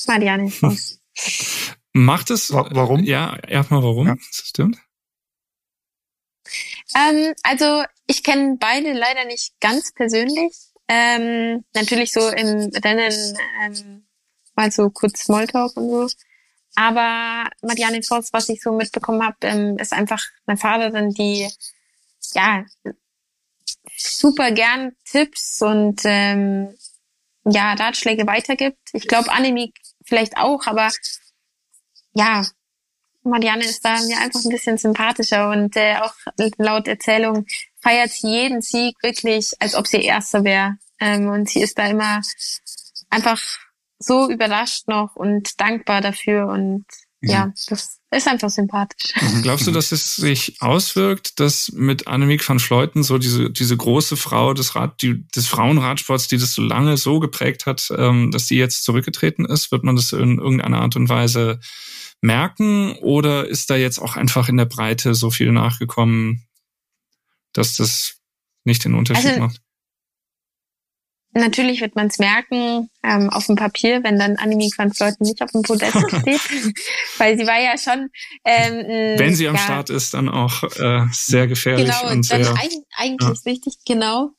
E: Marianne Voss.
D: Macht es?
C: Warum?
D: Ja, erstmal warum? Ja. Das stimmt.
E: Ähm, also ich kenne beide leider nicht ganz persönlich. Ähm, natürlich so im Rennen ähm, mal so kurz Smalltalk und so. Aber Marianne Voss, was ich so mitbekommen habe, ähm, ist einfach eine Fahrerin, die ja super gern Tipps und ähm, ja Ratschläge weitergibt. Ich glaube Annemiek vielleicht auch, aber ja, Marianne ist da mir einfach ein bisschen sympathischer und äh, auch laut Erzählung feiert sie jeden Sieg wirklich, als ob sie Erste wäre. Ähm, und sie ist da immer einfach so überrascht noch und dankbar dafür und ja, mhm. das ist einfach sympathisch.
D: Mhm. Glaubst du, dass es sich auswirkt, dass mit Annemiek van Fleuten so diese, diese große Frau des, Rad, die, des Frauenradsports, die das so lange so geprägt hat, ähm, dass die jetzt zurückgetreten ist? Wird man das in irgendeiner Art und Weise merken oder ist da jetzt auch einfach in der Breite so viel nachgekommen, dass das nicht den Unterschied also, macht?
E: Natürlich wird man es merken ähm, auf dem Papier, wenn dann Annemiek van Fleuten nicht auf dem Podest steht, weil sie war ja schon. Ähm,
D: wenn sie am ja, Start ist, dann auch äh, sehr gefährlich
E: genau,
D: und
E: dann
D: sehr.
E: Eigentlich ja. richtig, genau.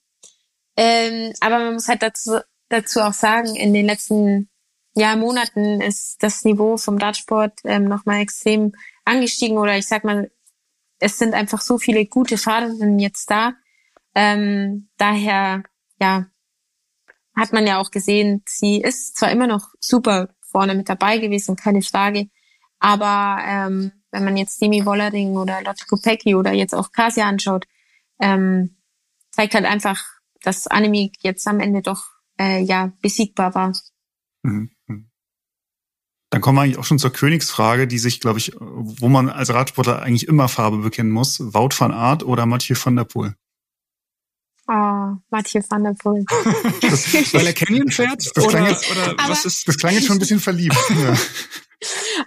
E: Ähm, aber man muss halt dazu dazu auch sagen, in den letzten ja, Monaten ist das Niveau vom Radsport ähm, nochmal extrem angestiegen oder ich sag mal, es sind einfach so viele gute Fahrerinnen jetzt da. Ähm, daher, ja, hat man ja auch gesehen, sie ist zwar immer noch super vorne mit dabei gewesen, keine Frage, aber ähm, wenn man jetzt Demi Wollering oder Lotte Kopecki oder jetzt auch Kasia anschaut, ähm, zeigt halt einfach, dass Annemiek jetzt am Ende doch äh, ja besiegbar war. Mhm.
C: Dann kommen wir eigentlich auch schon zur Königsfrage, die sich, glaube ich, wo man als Radsportler eigentlich immer Farbe bekennen muss. Wout van Aert oder Mathieu van der Poel?
E: Oh, Mathieu van der Poel.
D: das, Weil er Canyon fährt? Das, oder,
C: jetzt, oder was ist? Das klang jetzt schon ein bisschen verliebt. Ja.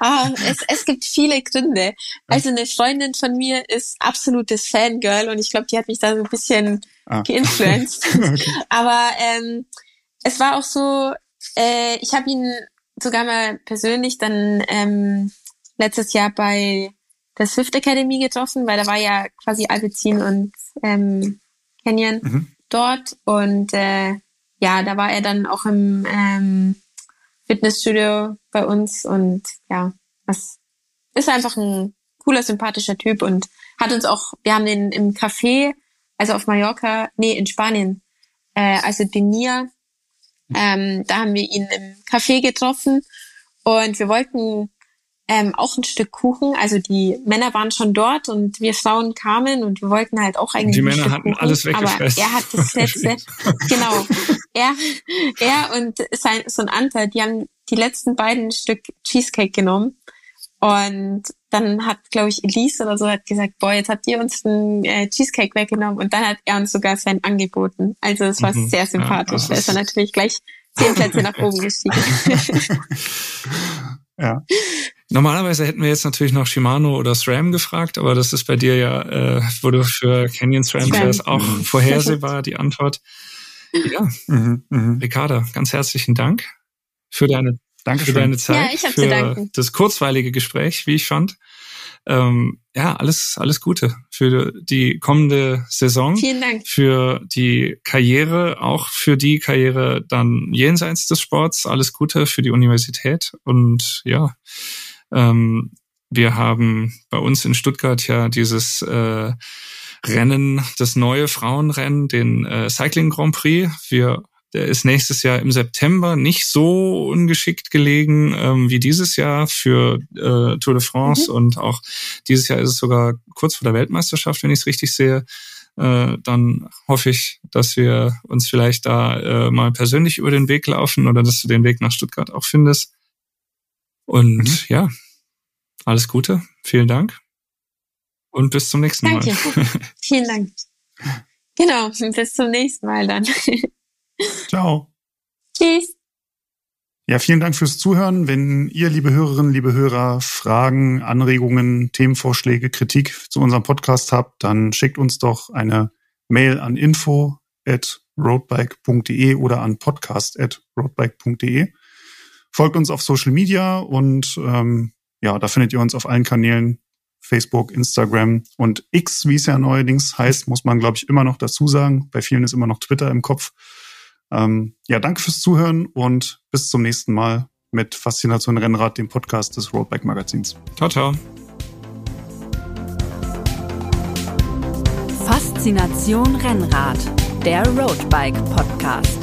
E: Ah, es, es gibt viele Gründe. Also eine Freundin von mir ist absolutes Fangirl und ich glaube, die hat mich da so ein bisschen ah. geinfluenced. okay. Aber ähm, es war auch so, äh, ich habe ihn sogar mal persönlich dann ähm, letztes Jahr bei der Swift Academy getroffen, weil da war ja quasi Alpecin und ähm, Canyon mhm. dort und äh, ja, da war er dann auch im ähm, Fitnessstudio bei uns und ja, das ist einfach ein cooler, sympathischer Typ und hat uns auch, wir haben den im Café, also auf Mallorca, nee, in Spanien, äh, also den Nia, ähm, da haben wir ihn im Café getroffen und wir wollten ähm, auch ein Stück Kuchen. Also die Männer waren schon dort und wir Frauen kamen und wir wollten halt auch eigentlich.
D: Die Männer hatten Kuchen, alles weggefressen.
E: Aber er hat das letzte. genau. Er, er und sein Sohn Anta, die haben die letzten beiden Stück Cheesecake genommen. Und dann hat, glaube ich, Elise oder so hat gesagt, boah, jetzt habt ihr uns den äh, Cheesecake weggenommen und dann hat er uns sogar sein angeboten. Also es war mhm. sehr sympathisch. Ja, da ist er natürlich gleich zehn Plätze nach oben gestiegen.
D: ja. Normalerweise hätten wir jetzt natürlich noch Shimano oder SRAM gefragt, aber das ist bei dir ja, äh, wurde für Canyon SRAM fährst, auch mhm. vorhersehbar die Antwort. Ja, mhm, mh. Ricarda, ganz herzlichen Dank für deine
C: Dankeschön.
D: für deine Zeit,
E: Ja, ich hab zu
D: für
E: danken.
D: das kurzweilige Gespräch, wie ich fand. Ähm, ja, alles, alles Gute für die kommende Saison,
E: Vielen Dank.
D: für die Karriere, auch für die Karriere dann jenseits des Sports. Alles Gute für die Universität. Und ja, ähm, wir haben bei uns in Stuttgart ja dieses äh, Rennen, das neue Frauenrennen, den äh, Cycling Grand Prix. Wir der ist nächstes Jahr im September nicht so ungeschickt gelegen ähm, wie dieses Jahr für äh, Tour de France und auch dieses Jahr ist es sogar kurz vor der Weltmeisterschaft, wenn ich es richtig sehe. Äh, dann hoffe ich, dass wir uns vielleicht da äh, mal persönlich über den Weg laufen oder dass du den Weg nach Stuttgart auch findest. Und
C: Mhm.
D: ja, alles Gute, vielen Dank und bis zum nächsten
E: Danke.
D: Mal.
E: Vielen Dank. Genau, bis zum nächsten Mal dann.
C: Ciao.
E: Tschüss.
C: Ja, vielen Dank fürs Zuhören. Wenn ihr, liebe Hörerinnen, liebe Hörer, Fragen, Anregungen, Themenvorschläge, Kritik zu unserem Podcast habt, dann schickt uns doch eine Mail an info at roadbike.de oder an podcast at roadbike.de. Folgt uns auf Social Media und ähm, ja, da findet ihr uns auf allen Kanälen Facebook, Instagram und X, wie es ja neuerdings heißt, muss man, glaube ich, immer noch dazu sagen. Bei vielen ist immer noch Twitter im Kopf. Ähm, ja, danke fürs Zuhören und bis zum nächsten Mal mit Faszination Rennrad, dem Podcast des Roadbike Magazins.
D: Ciao, ciao.
B: Faszination Rennrad, der Roadbike Podcast.